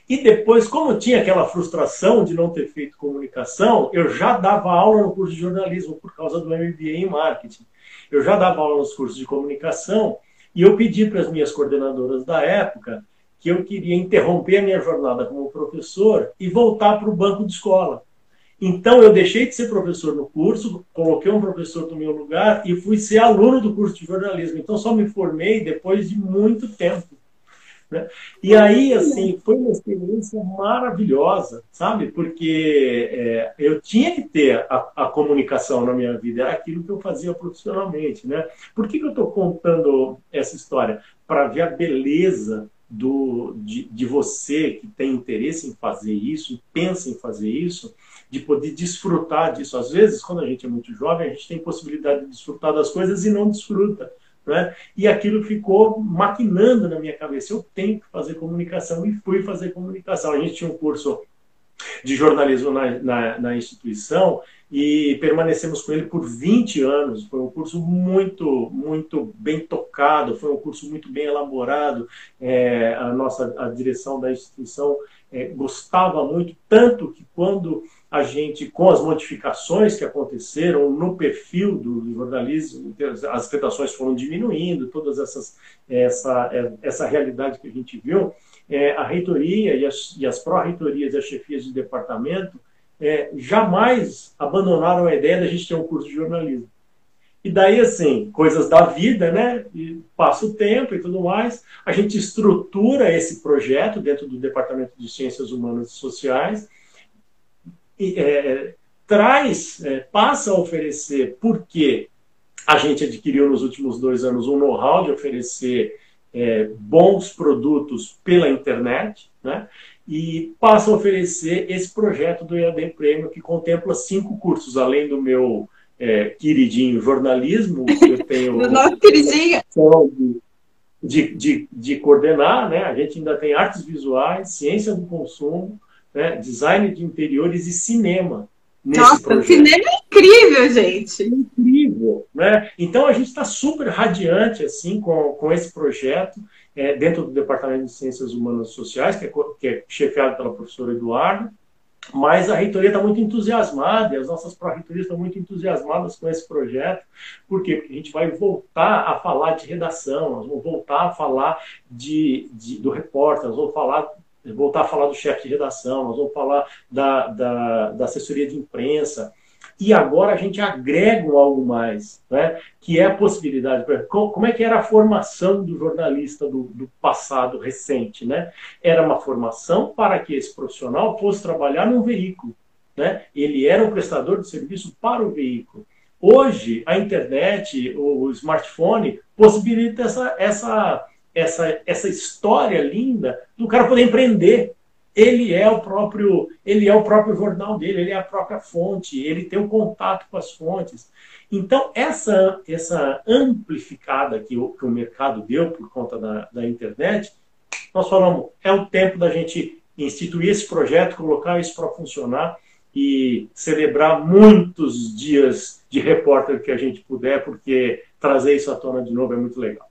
E depois, como tinha aquela frustração de não ter feito comunicação, eu já dava aula no curso de jornalismo por causa do MBA em marketing. Eu já dava aula nos cursos de comunicação e eu pedi para as minhas coordenadoras da época que eu queria interromper a minha jornada como professor e voltar para o banco de escola. Então eu deixei de ser professor no curso, coloquei um professor no meu lugar e fui ser aluno do curso de jornalismo. Então só me formei depois de muito tempo. Né? E aí, assim, foi uma experiência maravilhosa, sabe? Porque é, eu tinha que ter a, a, comunicação na minha vida, era aquilo que eu fazia profissionalmente, né? Por que, que eu estou contando essa história? Para ver a beleza do, de, de você que tem interesse em fazer isso, pensa em fazer isso, de poder desfrutar disso. Às vezes, quando a gente é muito jovem, a gente tem possibilidade de desfrutar das coisas e não desfruta. Né? E aquilo ficou maquinando na minha cabeça. Eu tenho que fazer comunicação e fui fazer comunicação. A gente tinha um curso de jornalismo na, na, na, instituição e permanecemos com ele por 20 anos. Foi um curso muito, muito bem tocado, foi um curso muito bem elaborado. É, a nossa a direção da instituição é, gostava muito, tanto que quando a gente, com as modificações que aconteceram no perfil do jornalismo, as redações foram diminuindo, todas essas essa, essa realidade que a gente viu, é, a reitoria e as, e as pró-reitorias e as chefias de departamento é, jamais abandonaram a ideia da gente ter um curso de jornalismo. E daí, assim, coisas da vida, né? E passa o tempo e tudo mais. A gente estrutura esse projeto dentro do Departamento de Ciências Humanas e Sociais é, traz, é, passa a oferecer, porque a gente adquiriu nos últimos dois anos um know-how de oferecer é, bons produtos pela internet, né? e passa a oferecer esse projeto do EAD Prêmio, que contempla cinco cursos, além do meu é, queridinho jornalismo, que eu tenho. do nosso queridinho! De, de, de, de coordenar, né? A gente ainda tem artes visuais, ciência do consumo, né? design de interiores e cinema. Nossa, projeto. cinema é incrível, gente. É incrível, né? Então a gente está super radiante assim com, com esse projeto é, dentro do Departamento de Ciências Humanas e Sociais, que é, que é chefiado pela professora Eduardo. Mas a reitoria está muito entusiasmada, e as nossas pró-reitorias estão muito entusiasmadas com esse projeto. Por quê? Porque a gente vai voltar a falar de redação, nós vamos voltar a falar de, de do repórter, nós vamos falar, voltar a falar do chefe de redação, nós vamos falar da, da, da assessoria de imprensa. E agora a gente agrega algo mais, né? que é a possibilidade. Como é que era a formação do jornalista do, do, passado recente? Né? Era uma formação para que esse profissional fosse trabalhar num veículo. Né? Ele era um prestador de serviço para o veículo. Hoje, a internet, o smartphone, possibilita essa, essa, essa, essa história linda do cara poder empreender ele é o próprio ele é o próprio jornal dele, ele é a própria fonte, ele tem o um contato com as fontes. Então, essa, essa amplificada que o, que o mercado deu por conta da, da internet, nós falamos, é o tempo da gente instituir esse projeto, colocar isso para funcionar e celebrar muitos dias de repórter que a gente puder, porque trazer isso à tona de novo é muito legal.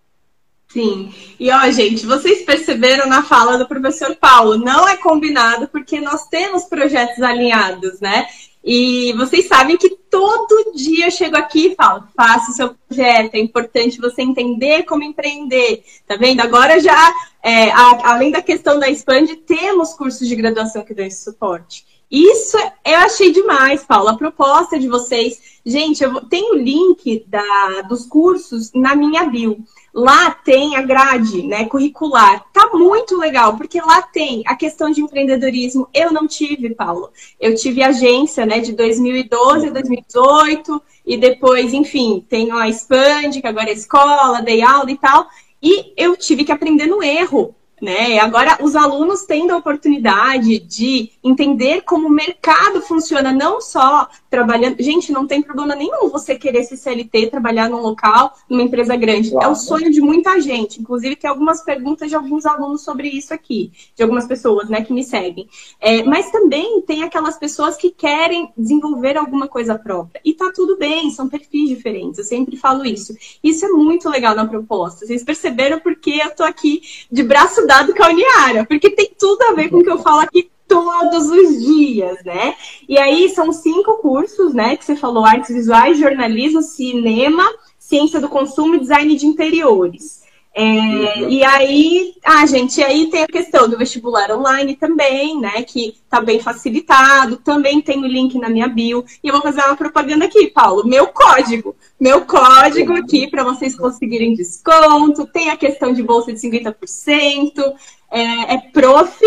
Sim. E ó, gente, vocês perceberam na fala do professor Paulo, não é combinado porque nós temos projetos alinhados, né? E vocês sabem que todo dia eu chego aqui e falo, faça o seu projeto, é importante você entender como empreender, tá vendo? Agora já, é, a, além da questão da Expand, temos cursos de graduação que dão esse suporte. Isso eu achei demais, Paulo. A proposta de vocês. Gente, eu tenho o link da, dos cursos na minha bio. Lá tem a grade né, curricular. Tá muito legal, porque lá tem a questão de empreendedorismo. Eu não tive, Paulo. Eu tive agência né, de 2012 a 2018, e depois, enfim, tenho a Expand, que agora é escola, dei aula e tal. E eu tive que aprender no erro. Né? Agora, os alunos tendo a oportunidade de entender como o mercado funciona, não só trabalhando. Gente, não tem problema nenhum você querer se CLT, trabalhar num local, numa empresa grande. Claro. É o sonho de muita gente. Inclusive, tem algumas perguntas de alguns alunos sobre isso aqui, de algumas pessoas né, que me seguem. É, mas também tem aquelas pessoas que querem desenvolver alguma coisa própria. E tá tudo bem, são perfis diferentes. Eu sempre falo isso. Isso é muito legal na proposta. Vocês perceberam porque eu tô aqui de braço dado com a Uniara, porque tem tudo a ver com o que eu falo aqui todos os dias, né? E aí são cinco cursos, né? Que você falou: artes visuais, jornalismo, cinema, ciência do consumo e design de interiores. É, e aí, ah, gente, aí tem a questão do vestibular online também, né? Que tá bem facilitado. Também tem o link na minha bio. E eu vou fazer uma propaganda aqui, Paulo. Meu código. Meu código aqui para vocês conseguirem desconto. Tem a questão de bolsa de 50%. É, é prof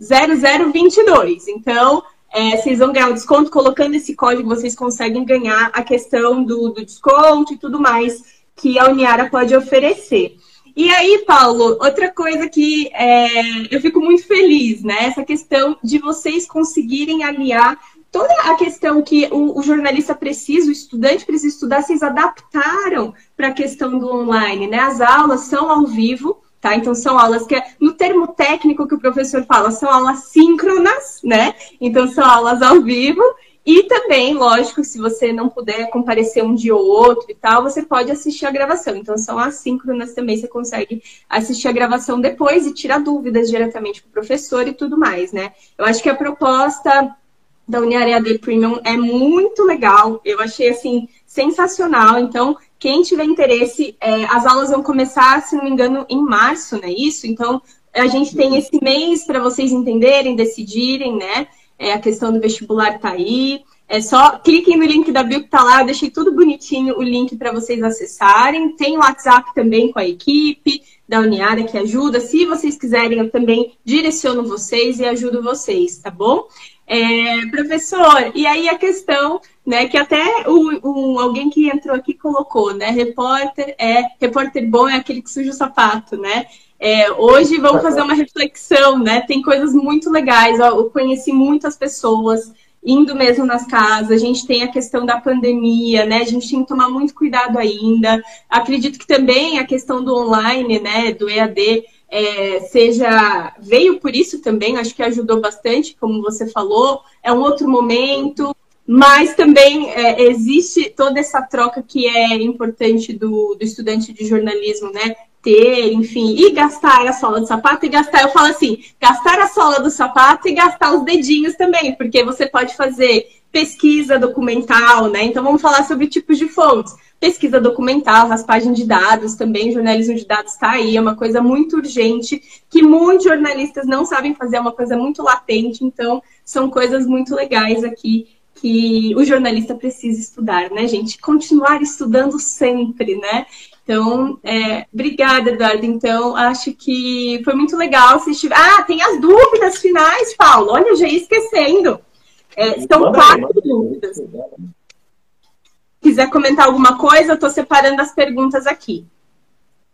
0022. Então, é, vocês vão ganhar o desconto. Colocando esse código, vocês conseguem ganhar a questão do, do desconto e tudo mais que a Uniara pode oferecer. E aí, Paulo, outra coisa que é, eu fico muito feliz, né? Essa questão de vocês conseguirem aliar toda a questão que o, o jornalista precisa, o estudante precisa estudar, vocês adaptaram para a questão do online, né? As aulas são ao vivo, tá? Então são aulas que, no termo técnico que o professor fala, são aulas síncronas, né? Então são aulas ao vivo e também, lógico, se você não puder comparecer um dia ou outro e tal, você pode assistir a gravação. Então, são assíncronas também, você consegue assistir a gravação depois e tirar dúvidas diretamente com o professor e tudo mais, né? Eu acho que a proposta da Uniarea Premium é muito legal. Eu achei, assim, sensacional. Então, quem tiver interesse, é, as aulas vão começar, se não me engano, em março, né? Isso? Então, a gente tem esse mês para vocês entenderem, decidirem, né? É, a questão do vestibular tá aí. É só cliquem no link da Bio que tá lá, eu deixei tudo bonitinho o link para vocês acessarem. Tem o WhatsApp também com a equipe da Uniara que ajuda. Se vocês quiserem, eu também direciono vocês e ajudo vocês, tá bom? É, professor, e aí a questão, né, que até o, o, alguém que entrou aqui colocou, né? Repórter é repórter bom é aquele que suja o sapato, né? É, hoje vamos fazer uma reflexão, né? Tem coisas muito legais. Eu conheci muitas pessoas indo mesmo nas casas, a gente tem a questão da pandemia, né? A gente tem que tomar muito cuidado ainda. Acredito que também a questão do online, né, do EAD, é, seja veio por isso também, acho que ajudou bastante, como você falou, é um outro momento, mas também é, existe toda essa troca que é importante do, do estudante de jornalismo, né? ter, enfim, e gastar a sola do sapato e gastar, eu falo assim, gastar a sola do sapato e gastar os dedinhos também, porque você pode fazer pesquisa documental, né? Então vamos falar sobre tipos de fontes. Pesquisa documental, raspagem de dados também, jornalismo de dados está aí, é uma coisa muito urgente, que muitos jornalistas não sabem fazer, é uma coisa muito latente, então são coisas muito legais aqui que o jornalista precisa estudar, né, gente? Continuar estudando sempre, né? Então, é, obrigada, Eduardo. Então, acho que foi muito legal. Se estiver... Ah, tem as dúvidas finais, Paulo. Olha, já ia esquecendo. É, são quatro dúvidas. Quiser comentar alguma coisa, eu estou separando as perguntas aqui.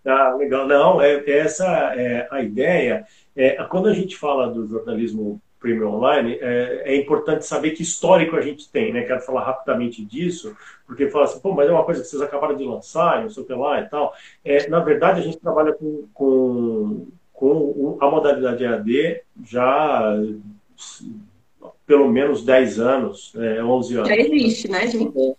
Ah, legal. Não, é, essa é a ideia. É, quando a gente fala do jornalismo Premium Online, é, é, importante saber que histórico a gente tem, né? Quero falar rapidamente disso, porque fala assim, pô, mas é uma coisa que vocês acabaram de lançar, não sei o que lá e tal. É, na verdade, a gente trabalha com, com, com a modalidade EAD já pelo menos 10 anos, é, 11 anos. Já existe, né, gente?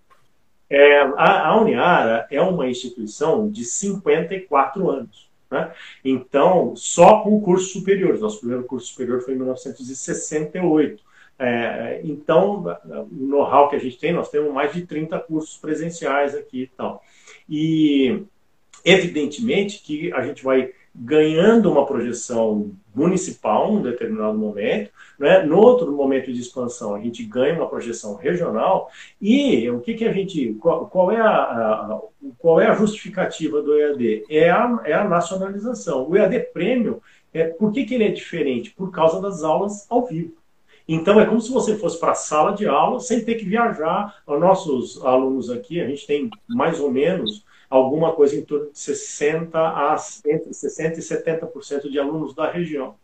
É, a, a Uniara é uma instituição de 54 anos. Né? Então, só com cursos superiores. Nosso primeiro curso superior foi em 1968. É, então, o know-how que a gente tem, nós temos mais de 30 cursos presenciais aqui e tal. E, evidentemente, que a gente vai ganhando uma projeção municipal em um determinado momento, né? no outro momento de expansão a gente ganha uma projeção regional. E o que, que a gente qual, qual é a, a, qual é a justificativa do EAD é a, é a nacionalização. O EAD Premium é por que, que ele é diferente? Por causa das aulas ao vivo então é como se você fosse para a sala de aula sem ter que viajar. Os nossos alunos aqui, a gente tem mais ou menos alguma coisa em torno de 60 a entre 60 e 70% de alunos da região.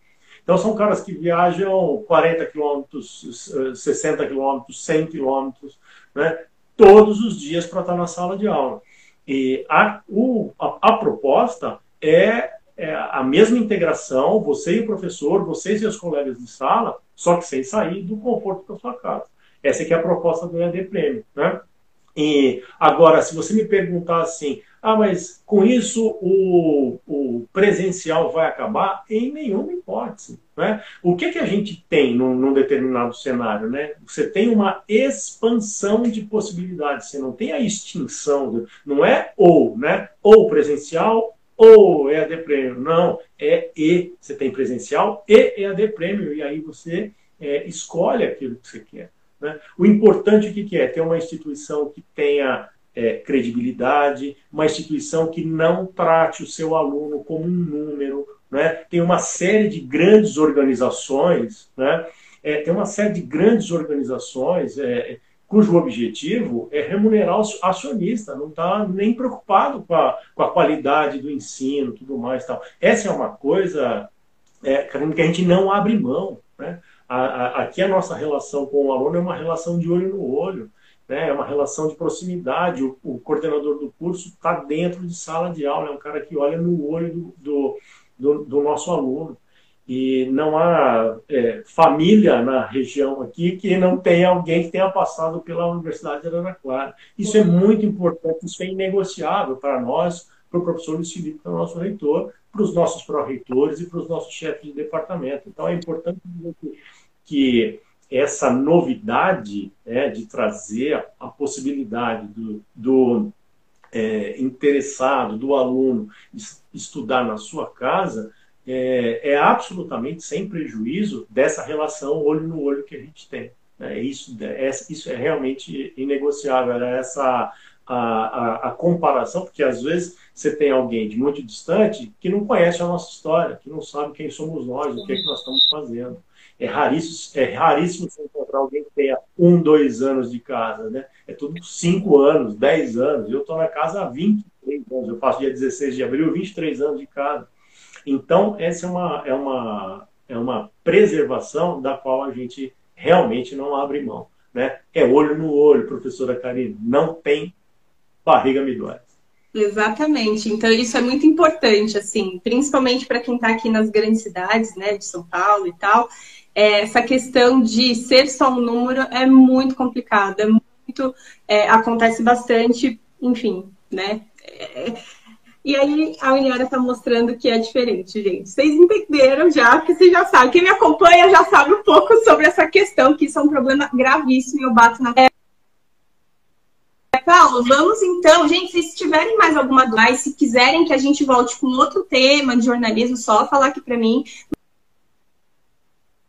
Então são caras que viajam 40 quilômetros, 60 quilômetros, 100 quilômetros, né, todos os dias para estar na sala de aula. E a, o, a, a proposta é, é, a mesma integração, você e o professor, vocês e os colegas de sala, só que sem sair do conforto da sua casa. Essa é a proposta do EAD Prêmio. Né? E agora, se você me perguntar assim, ah, mas com isso o, o presencial vai acabar? Em nenhuma hipótese. Né? O que, que a gente tem num, num, determinado cenário? Né? Você tem uma expansão de possibilidades, você não tem a extinção, não é ou, né? ou presencial ou EAD Prêmio. Não, é E. Você tem presencial e EAD Prêmio, e aí você é, escolhe aquilo que você quer. Né? O importante o que, que é? Ter uma instituição que tenha é, credibilidade, uma instituição que não trate o seu aluno como um número. Né? Tem uma série de grandes organizações, né? É, tem uma série de grandes organizações é, cujo objetivo é remunerar o acionista, não está nem preocupado com a, com a qualidade do ensino tudo mais. Tal. Essa é uma coisa é, que a gente não abre mão. Né? A, a, aqui a nossa relação com o aluno é uma relação de olho no olho, né? é uma relação de proximidade. O, o coordenador do curso está dentro de sala de aula, é um cara que olha no olho do, do, do, do nosso aluno. E não há é, família na região aqui que não tenha alguém que tenha passado pela Universidade de Araraquara. Isso é muito importante, isso é inegociável para nós, para o professor Luiz Felipe, para o nosso reitor, para os nossos pró-reitores e para os nossos chefes de departamento. Então é importante que essa novidade né, de trazer a possibilidade do, do é, interessado, do aluno estudar na sua casa, é, é, absolutamente sem prejuízo dessa relação olho no olho que a gente tem. É, isso, é, isso é realmente inegociável. Era essa a, a, a, comparação, porque às vezes você tem alguém de muito distante que não conhece a nossa história, que não sabe quem somos nós, o que, é que nós estamos fazendo. É raríssimo, é raríssimo você encontrar alguém que tenha um, dois anos de casa, né? É tudo cinco anos, dez anos. Eu estou na casa há 23 anos. Eu faço dia 16 de abril, 23 anos de casa. Então, essa é uma, é uma, é uma preservação da qual a gente realmente não abre mão. né? É olho no olho, professora Karine. Não tem barriga me. Exatamente. Então, isso é muito importante, assim, principalmente para quem está aqui nas grandes cidades, né, de São Paulo e tal. É, essa questão de ser só um número é muito complicado, é muito. É, acontece bastante, enfim, né? É, e aí a Uniara está mostrando que é diferente, gente. Vocês entenderam já, porque vocês já sabem. Quem me acompanha já sabe um pouco sobre essa questão, que isso é um problema gravíssimo e eu bato na Paulo, vamos então, gente, se tiverem mais alguma dúvida, se quiserem que a gente volte com outro tema de jornalismo, só falar aqui para mim.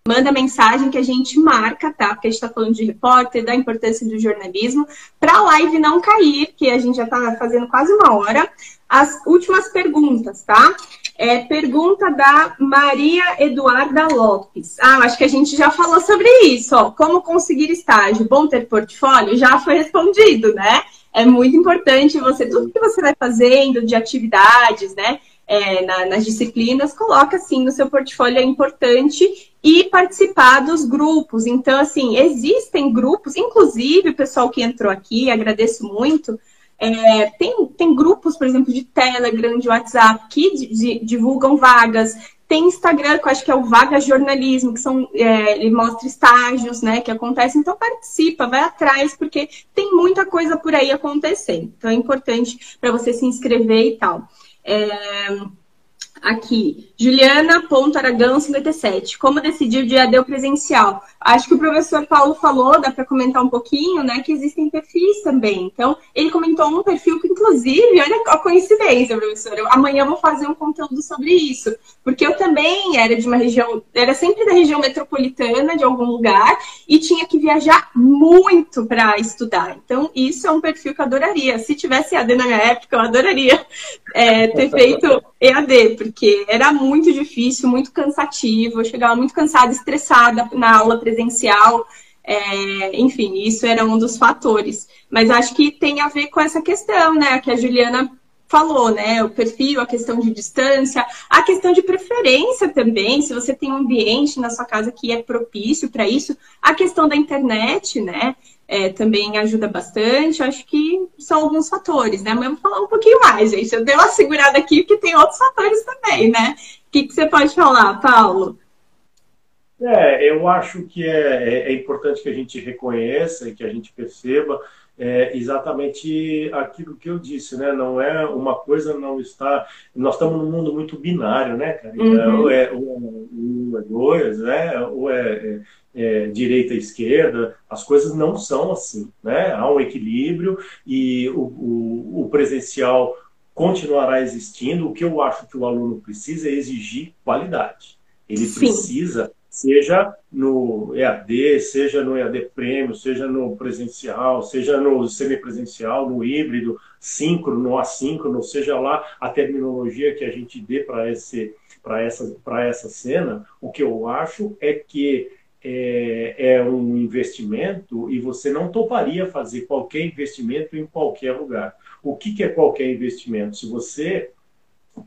Manda mensagem que a gente marca, tá? Porque a gente está falando de repórter, da importância do jornalismo, para a live não cair, que a gente já está fazendo quase uma hora. As últimas perguntas, tá? É, pergunta da Maria Eduarda Lopes. Ah, acho que a gente já falou sobre isso. Ó. Como conseguir estágio? Bom ter portfólio? Já foi respondido, né? É muito importante você, tudo que você vai fazendo de atividades, né? É, na, nas disciplinas, coloca assim no seu portfólio, é importante e participar dos grupos. Então, assim, existem grupos, inclusive o pessoal que entrou aqui, agradeço muito, é, tem, tem grupos, por exemplo, de Telegram, de WhatsApp, que divulgam vagas. Tem Instagram, que eu acho que é o Vaga Jornalismo, que são, é, ele mostra estágios, né, que acontecem. Então participa, vai atrás, porque tem muita coisa por aí acontecendo. Então é importante para você se inscrever e tal. É, aqui, Juliana.aragão57. Como decidir de AD presencial? Acho que o professor Paulo falou, dá para comentar um pouquinho, né? Que existem perfis também. Então, ele comentou um perfil que, inclusive, olha a coincidência, professor. Eu, amanhã eu vou fazer um conteúdo sobre isso. Porque eu também era de uma região, era sempre da região metropolitana, de algum lugar, e tinha que viajar muito para estudar. Então, isso é um perfil que eu adoraria. Se tivesse AD na minha época, eu adoraria é, ter feito EAD, porque era muito difícil, muito cansativo. Eu chegava muito cansada, estressada na aula presencial. É, enfim, isso era um dos fatores. Mas acho que tem a ver com essa questão, né? Que a Juliana falou, né? O perfil, a questão de distância, a questão de preferência também, se você tem um ambiente na sua casa que é propício para isso, a questão da internet, né? É, também ajuda bastante. Acho que são alguns fatores, né? Mas vamos falar um pouquinho mais, gente. Eu dei uma segurada aqui porque tem outros fatores também, né? O que, que você pode falar, Paulo? É, eu acho que é, é, é importante que a gente reconheça e que a gente perceba é exatamente aquilo que eu disse, né? Não é uma coisa, não está. Nós estamos num mundo muito binário, né, cara? Uhum. Ou é um, é dois, né? Ou é, é, é, direita e esquerda. As coisas não são assim, né? Há um equilíbrio e o, o, o presencial continuará existindo. O que eu acho que o aluno precisa é exigir qualidade. Ele Sim. precisa seja no EAD, seja no EAD Prêmio, seja no presencial, seja no semipresencial, no híbrido, síncrono, assíncrono, seja lá a terminologia que a gente dê para esse para essa essa cena, o que eu acho é que é, é um investimento e você não toparia fazer qualquer investimento em qualquer lugar. O que, que é qualquer investimento? Se você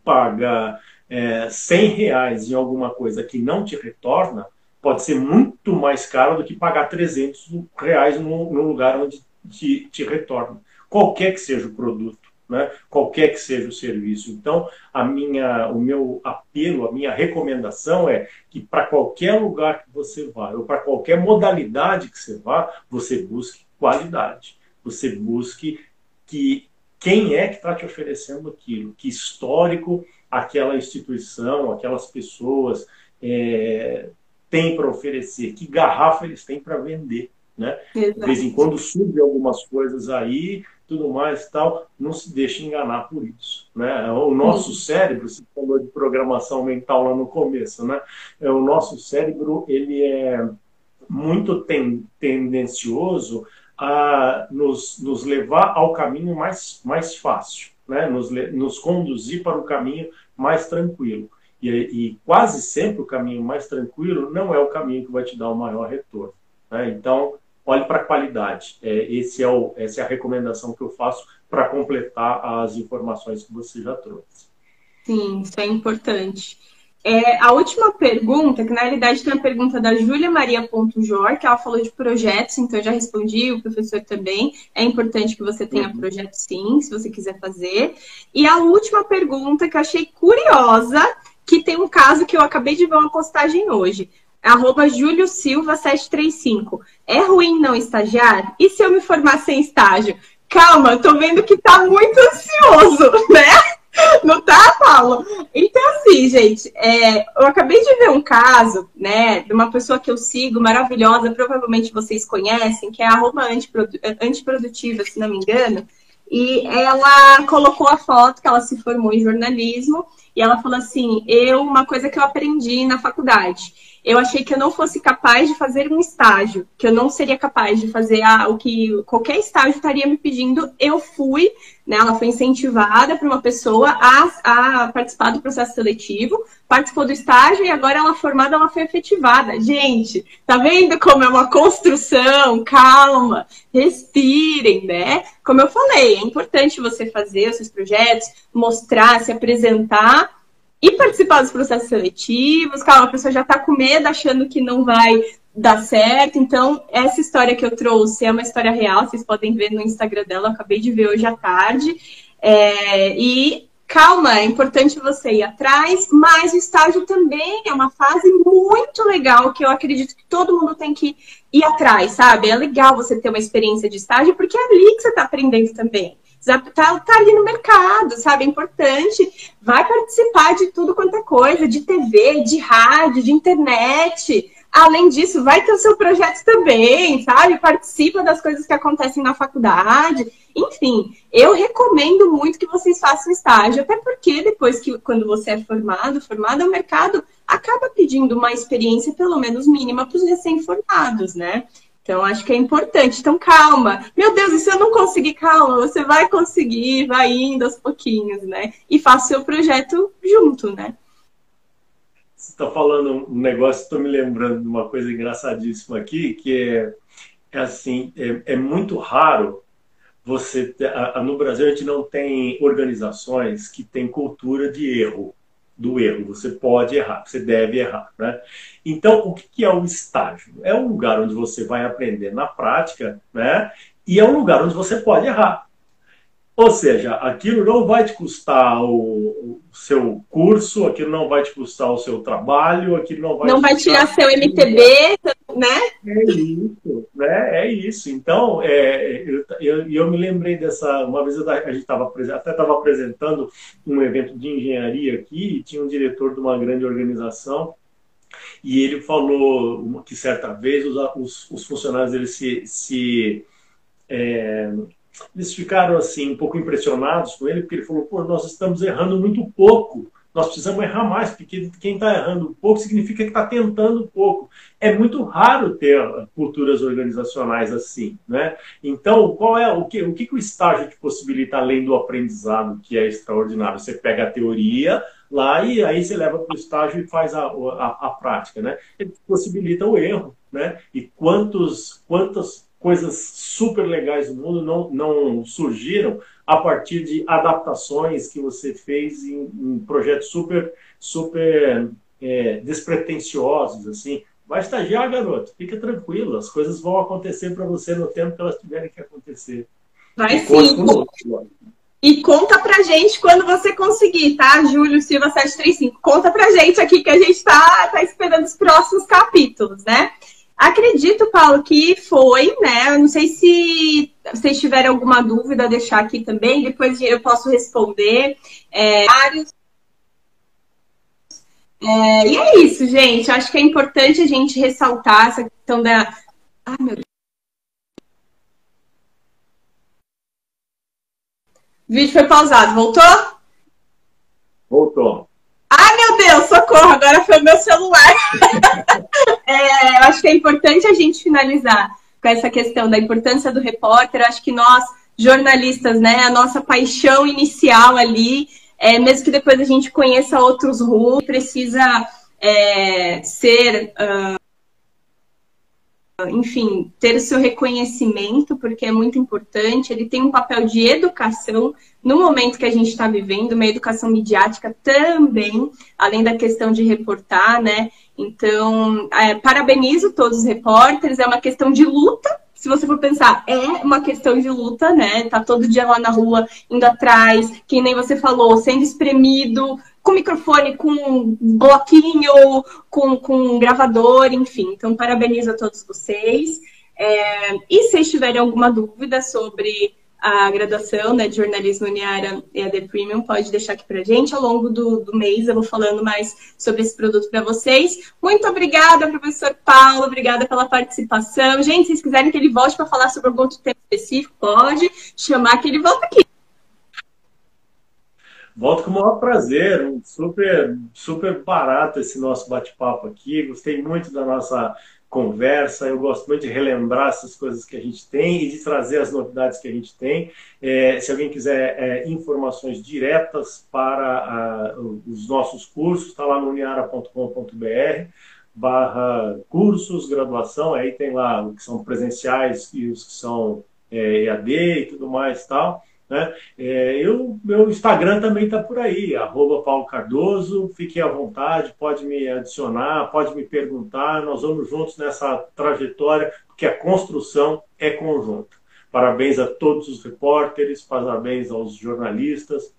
paga é, 100 reais em alguma coisa que não te retorna, pode ser muito mais caro do que pagar 300 reais no, no lugar onde te, te retorna. Qualquer que seja o produto. Né? qualquer que seja o serviço. Então, a minha, o meu apelo, a minha recomendação é que para qualquer lugar que você vá, ou para qualquer modalidade que você vá, você busque qualidade. Você busque que quem é que está te oferecendo aquilo, que histórico aquela instituição, aquelas pessoas é, têm para oferecer, que garrafa eles têm para vender. Né? De vez em quando surge algumas coisas aí, tudo mais tal, não se deixe enganar por isso. Né? O nosso cérebro, você falou de programação mental lá no começo, né? É, o nosso cérebro ele é muito ten, tendencioso a nos, nos levar ao caminho mais, mais fácil, né? nos, nos conduzir para o caminho mais tranquilo. E, e, quase sempre o caminho mais tranquilo não é o caminho que vai te dar o maior retorno. Né? Então, olhe para a qualidade. É, esse é o, essa é a recomendação que eu faço para completar as informações que você já trouxe. Sim, isso é importante. É, a última pergunta, que na realidade tem a pergunta da Júlia Maria Jor, que ela falou de projetos, então eu já respondi, o professor também. É importante que você tenha uhum. projeto sim, se você quiser fazer. E a última pergunta que eu achei curiosa, que tem um caso que eu acabei de ver uma postagem hoje. Arroba Júlio Silva 735. É ruim não estagiar? E se eu me formar sem estágio? Calma, tô vendo que tá muito ansioso, né? Não tá, Paulo? Então, assim, gente, é, eu acabei de ver um caso, né, de uma pessoa que eu sigo, maravilhosa, provavelmente vocês conhecem, que é a arroba antiprodutiva, se não me engano, e ela colocou a foto que ela se formou em jornalismo, e ela falou assim, eu, uma coisa que eu aprendi na faculdade, eu achei que eu não fosse capaz de fazer um estágio, que eu não seria capaz de fazer o que qualquer estágio estaria me pedindo. Eu fui, né, ela foi incentivada por uma pessoa a, a participar do processo seletivo, participou do estágio e agora ela formada, ela foi efetivada. Gente, tá vendo como é uma construção? Calma, respirem, né? Como eu falei, é importante você fazer os seus projetos, mostrar, se apresentar e participar dos processos seletivos. Calma, a pessoa já está com medo, achando que não vai dar certo. Então, essa história que eu trouxe é uma história real, vocês podem ver no Instagram dela, acabei de ver hoje à tarde. É, e calma, é importante você ir atrás, mas o estágio também é uma fase muito legal que eu acredito que todo mundo tem que ir atrás, sabe? É legal você ter uma experiência de estágio, porque é ali que você está aprendendo também tá, tá ali no mercado, sabe? É importante. Vai participar de tudo quanto é coisa, de TV, de rádio, de internet. Além disso, vai ter o seu projeto também, sabe? Participa das coisas que acontecem na faculdade. Enfim, eu recomendo muito que vocês façam estágio, até porque depois que quando você é formado, formado, o mercado acaba pedindo uma experiência, pelo menos mínima, para os recém-formados, né? Então, acho que é importante. Então, calma. Meu Deus, e se eu não conseguir, calma, você vai conseguir, vai indo aos pouquinhos, né? E faça o seu projeto junto, né? Você está falando um negócio, estou me lembrando de uma coisa engraçadíssima aqui, que é, é assim, é, é, muito raro você... Ter, a, no Brasil, a gente não tem organizações que têm cultura de erro do erro. Você pode errar, você deve errar. Né? Então, o que é o estágio? É um lugar onde você vai aprender na prática né? e é um lugar onde você pode errar. Ou seja, aquilo não vai te custar o, seu curso, aquilo não vai te custar o seu trabalho, aquilo não vai Não vai tirar seu MTB, né? É isso, né? É isso. Então, é, eu, eu, eu me lembrei dessa. Uma vez a gente estava até estava apresentando um evento de engenharia aqui, e tinha um diretor de uma grande organização, e ele falou que certa vez os, os, os funcionários dele se. se é, eles ficaram assim um pouco impressionados com ele, porque ele falou: pô, nós estamos errando muito pouco. Nós precisamos errar mais, porque quem está errando pouco significa que está tentando pouco. É muito raro ter culturas organizacionais assim, né? Então, qual é o que o que, que o estágio te possibilita além do aprendizado, que é extraordinário? Você pega a teoria lá e aí você leva para o estágio e faz a, a, a prática, né? Ele possibilita o erro, né? E quantos quantas coisas super legais do mundo não, não surgiram a partir de adaptações que você fez em, em projetos super, super é, despretensiosos, assim. Vai estagiar, garoto, fica tranquilo, as coisas vão acontecer para você no tempo que elas tiverem que acontecer. Vai sim. E conta pra gente quando você conseguir, tá? Júlio Silva 735. Conta pra gente aqui que a gente tá, tá esperando os próximos capítulos, né? Acredito, Paulo, que foi, né? não sei se vocês tiverem alguma dúvida, deixar aqui também, depois eu posso responder. É, vários. É, e é isso, gente. Acho que é importante a gente ressaltar essa questão da. Ai, meu Deus. O vídeo foi pausado. Voltou? Voltou. Ai, meu Deus, socorro, agora foi o meu celular. é, eu acho que é importante a gente finalizar com essa questão da importância do repórter. Eu acho que nós, jornalistas, né, a nossa paixão inicial ali, é, mesmo que depois a gente conheça outros rumos, precisa é, ser. Uh, enfim, ter o seu reconhecimento, porque é muito importante. Ele tem um papel de educação no momento que a gente está vivendo, uma educação midiática também, além da questão de reportar, né? Então, é, parabenizo todos os repórteres, é uma questão de luta. Se você for pensar, é uma questão de luta, né? Tá todo dia lá na rua, indo atrás, que nem você falou, sendo espremido, com microfone, com bloquinho, com, com gravador, enfim. Então, parabenizo a todos vocês. É, e se tiverem alguma dúvida sobre a graduação né, de jornalismo Uniara EAD Premium, pode deixar aqui para gente. Ao longo do, do mês eu vou falando mais sobre esse produto para vocês. Muito obrigada, professor Paulo, obrigada pela participação. Gente, se vocês quiserem que ele volte para falar sobre algum outro tema específico, pode chamar que ele volta aqui. Volto com o maior prazer, um super, super barato esse nosso bate-papo aqui. Gostei muito da nossa conversa. Eu gosto muito de relembrar essas coisas que a gente tem e de trazer as novidades que a gente tem. É, se alguém quiser é, informações diretas para os nossos cursos, está lá no uniara.com.br barra cursos, graduação, aí tem lá os que são presenciais e os que são é, EAD e tudo mais tal. Né? É, eu, meu Instagram também está por aí, arroba Paulo Cardoso, fique à vontade, pode me adicionar, pode me perguntar, nós vamos juntos nessa trajetória, porque a construção é conjunta. Parabéns a todos os repórteres, parabéns aos jornalistas,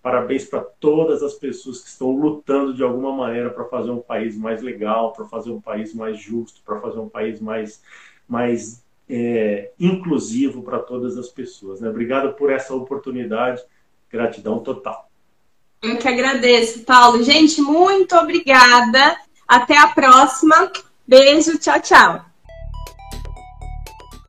parabéns para todas as pessoas que estão lutando de alguma maneira para fazer um país mais legal, para fazer um país mais justo, para fazer um país mais, mais é, inclusivo para todas as pessoas. Né? Obrigado por essa oportunidade, gratidão total. Eu que agradeço, Paulo. Gente, muito obrigada. Até a próxima. Beijo, tchau, tchau.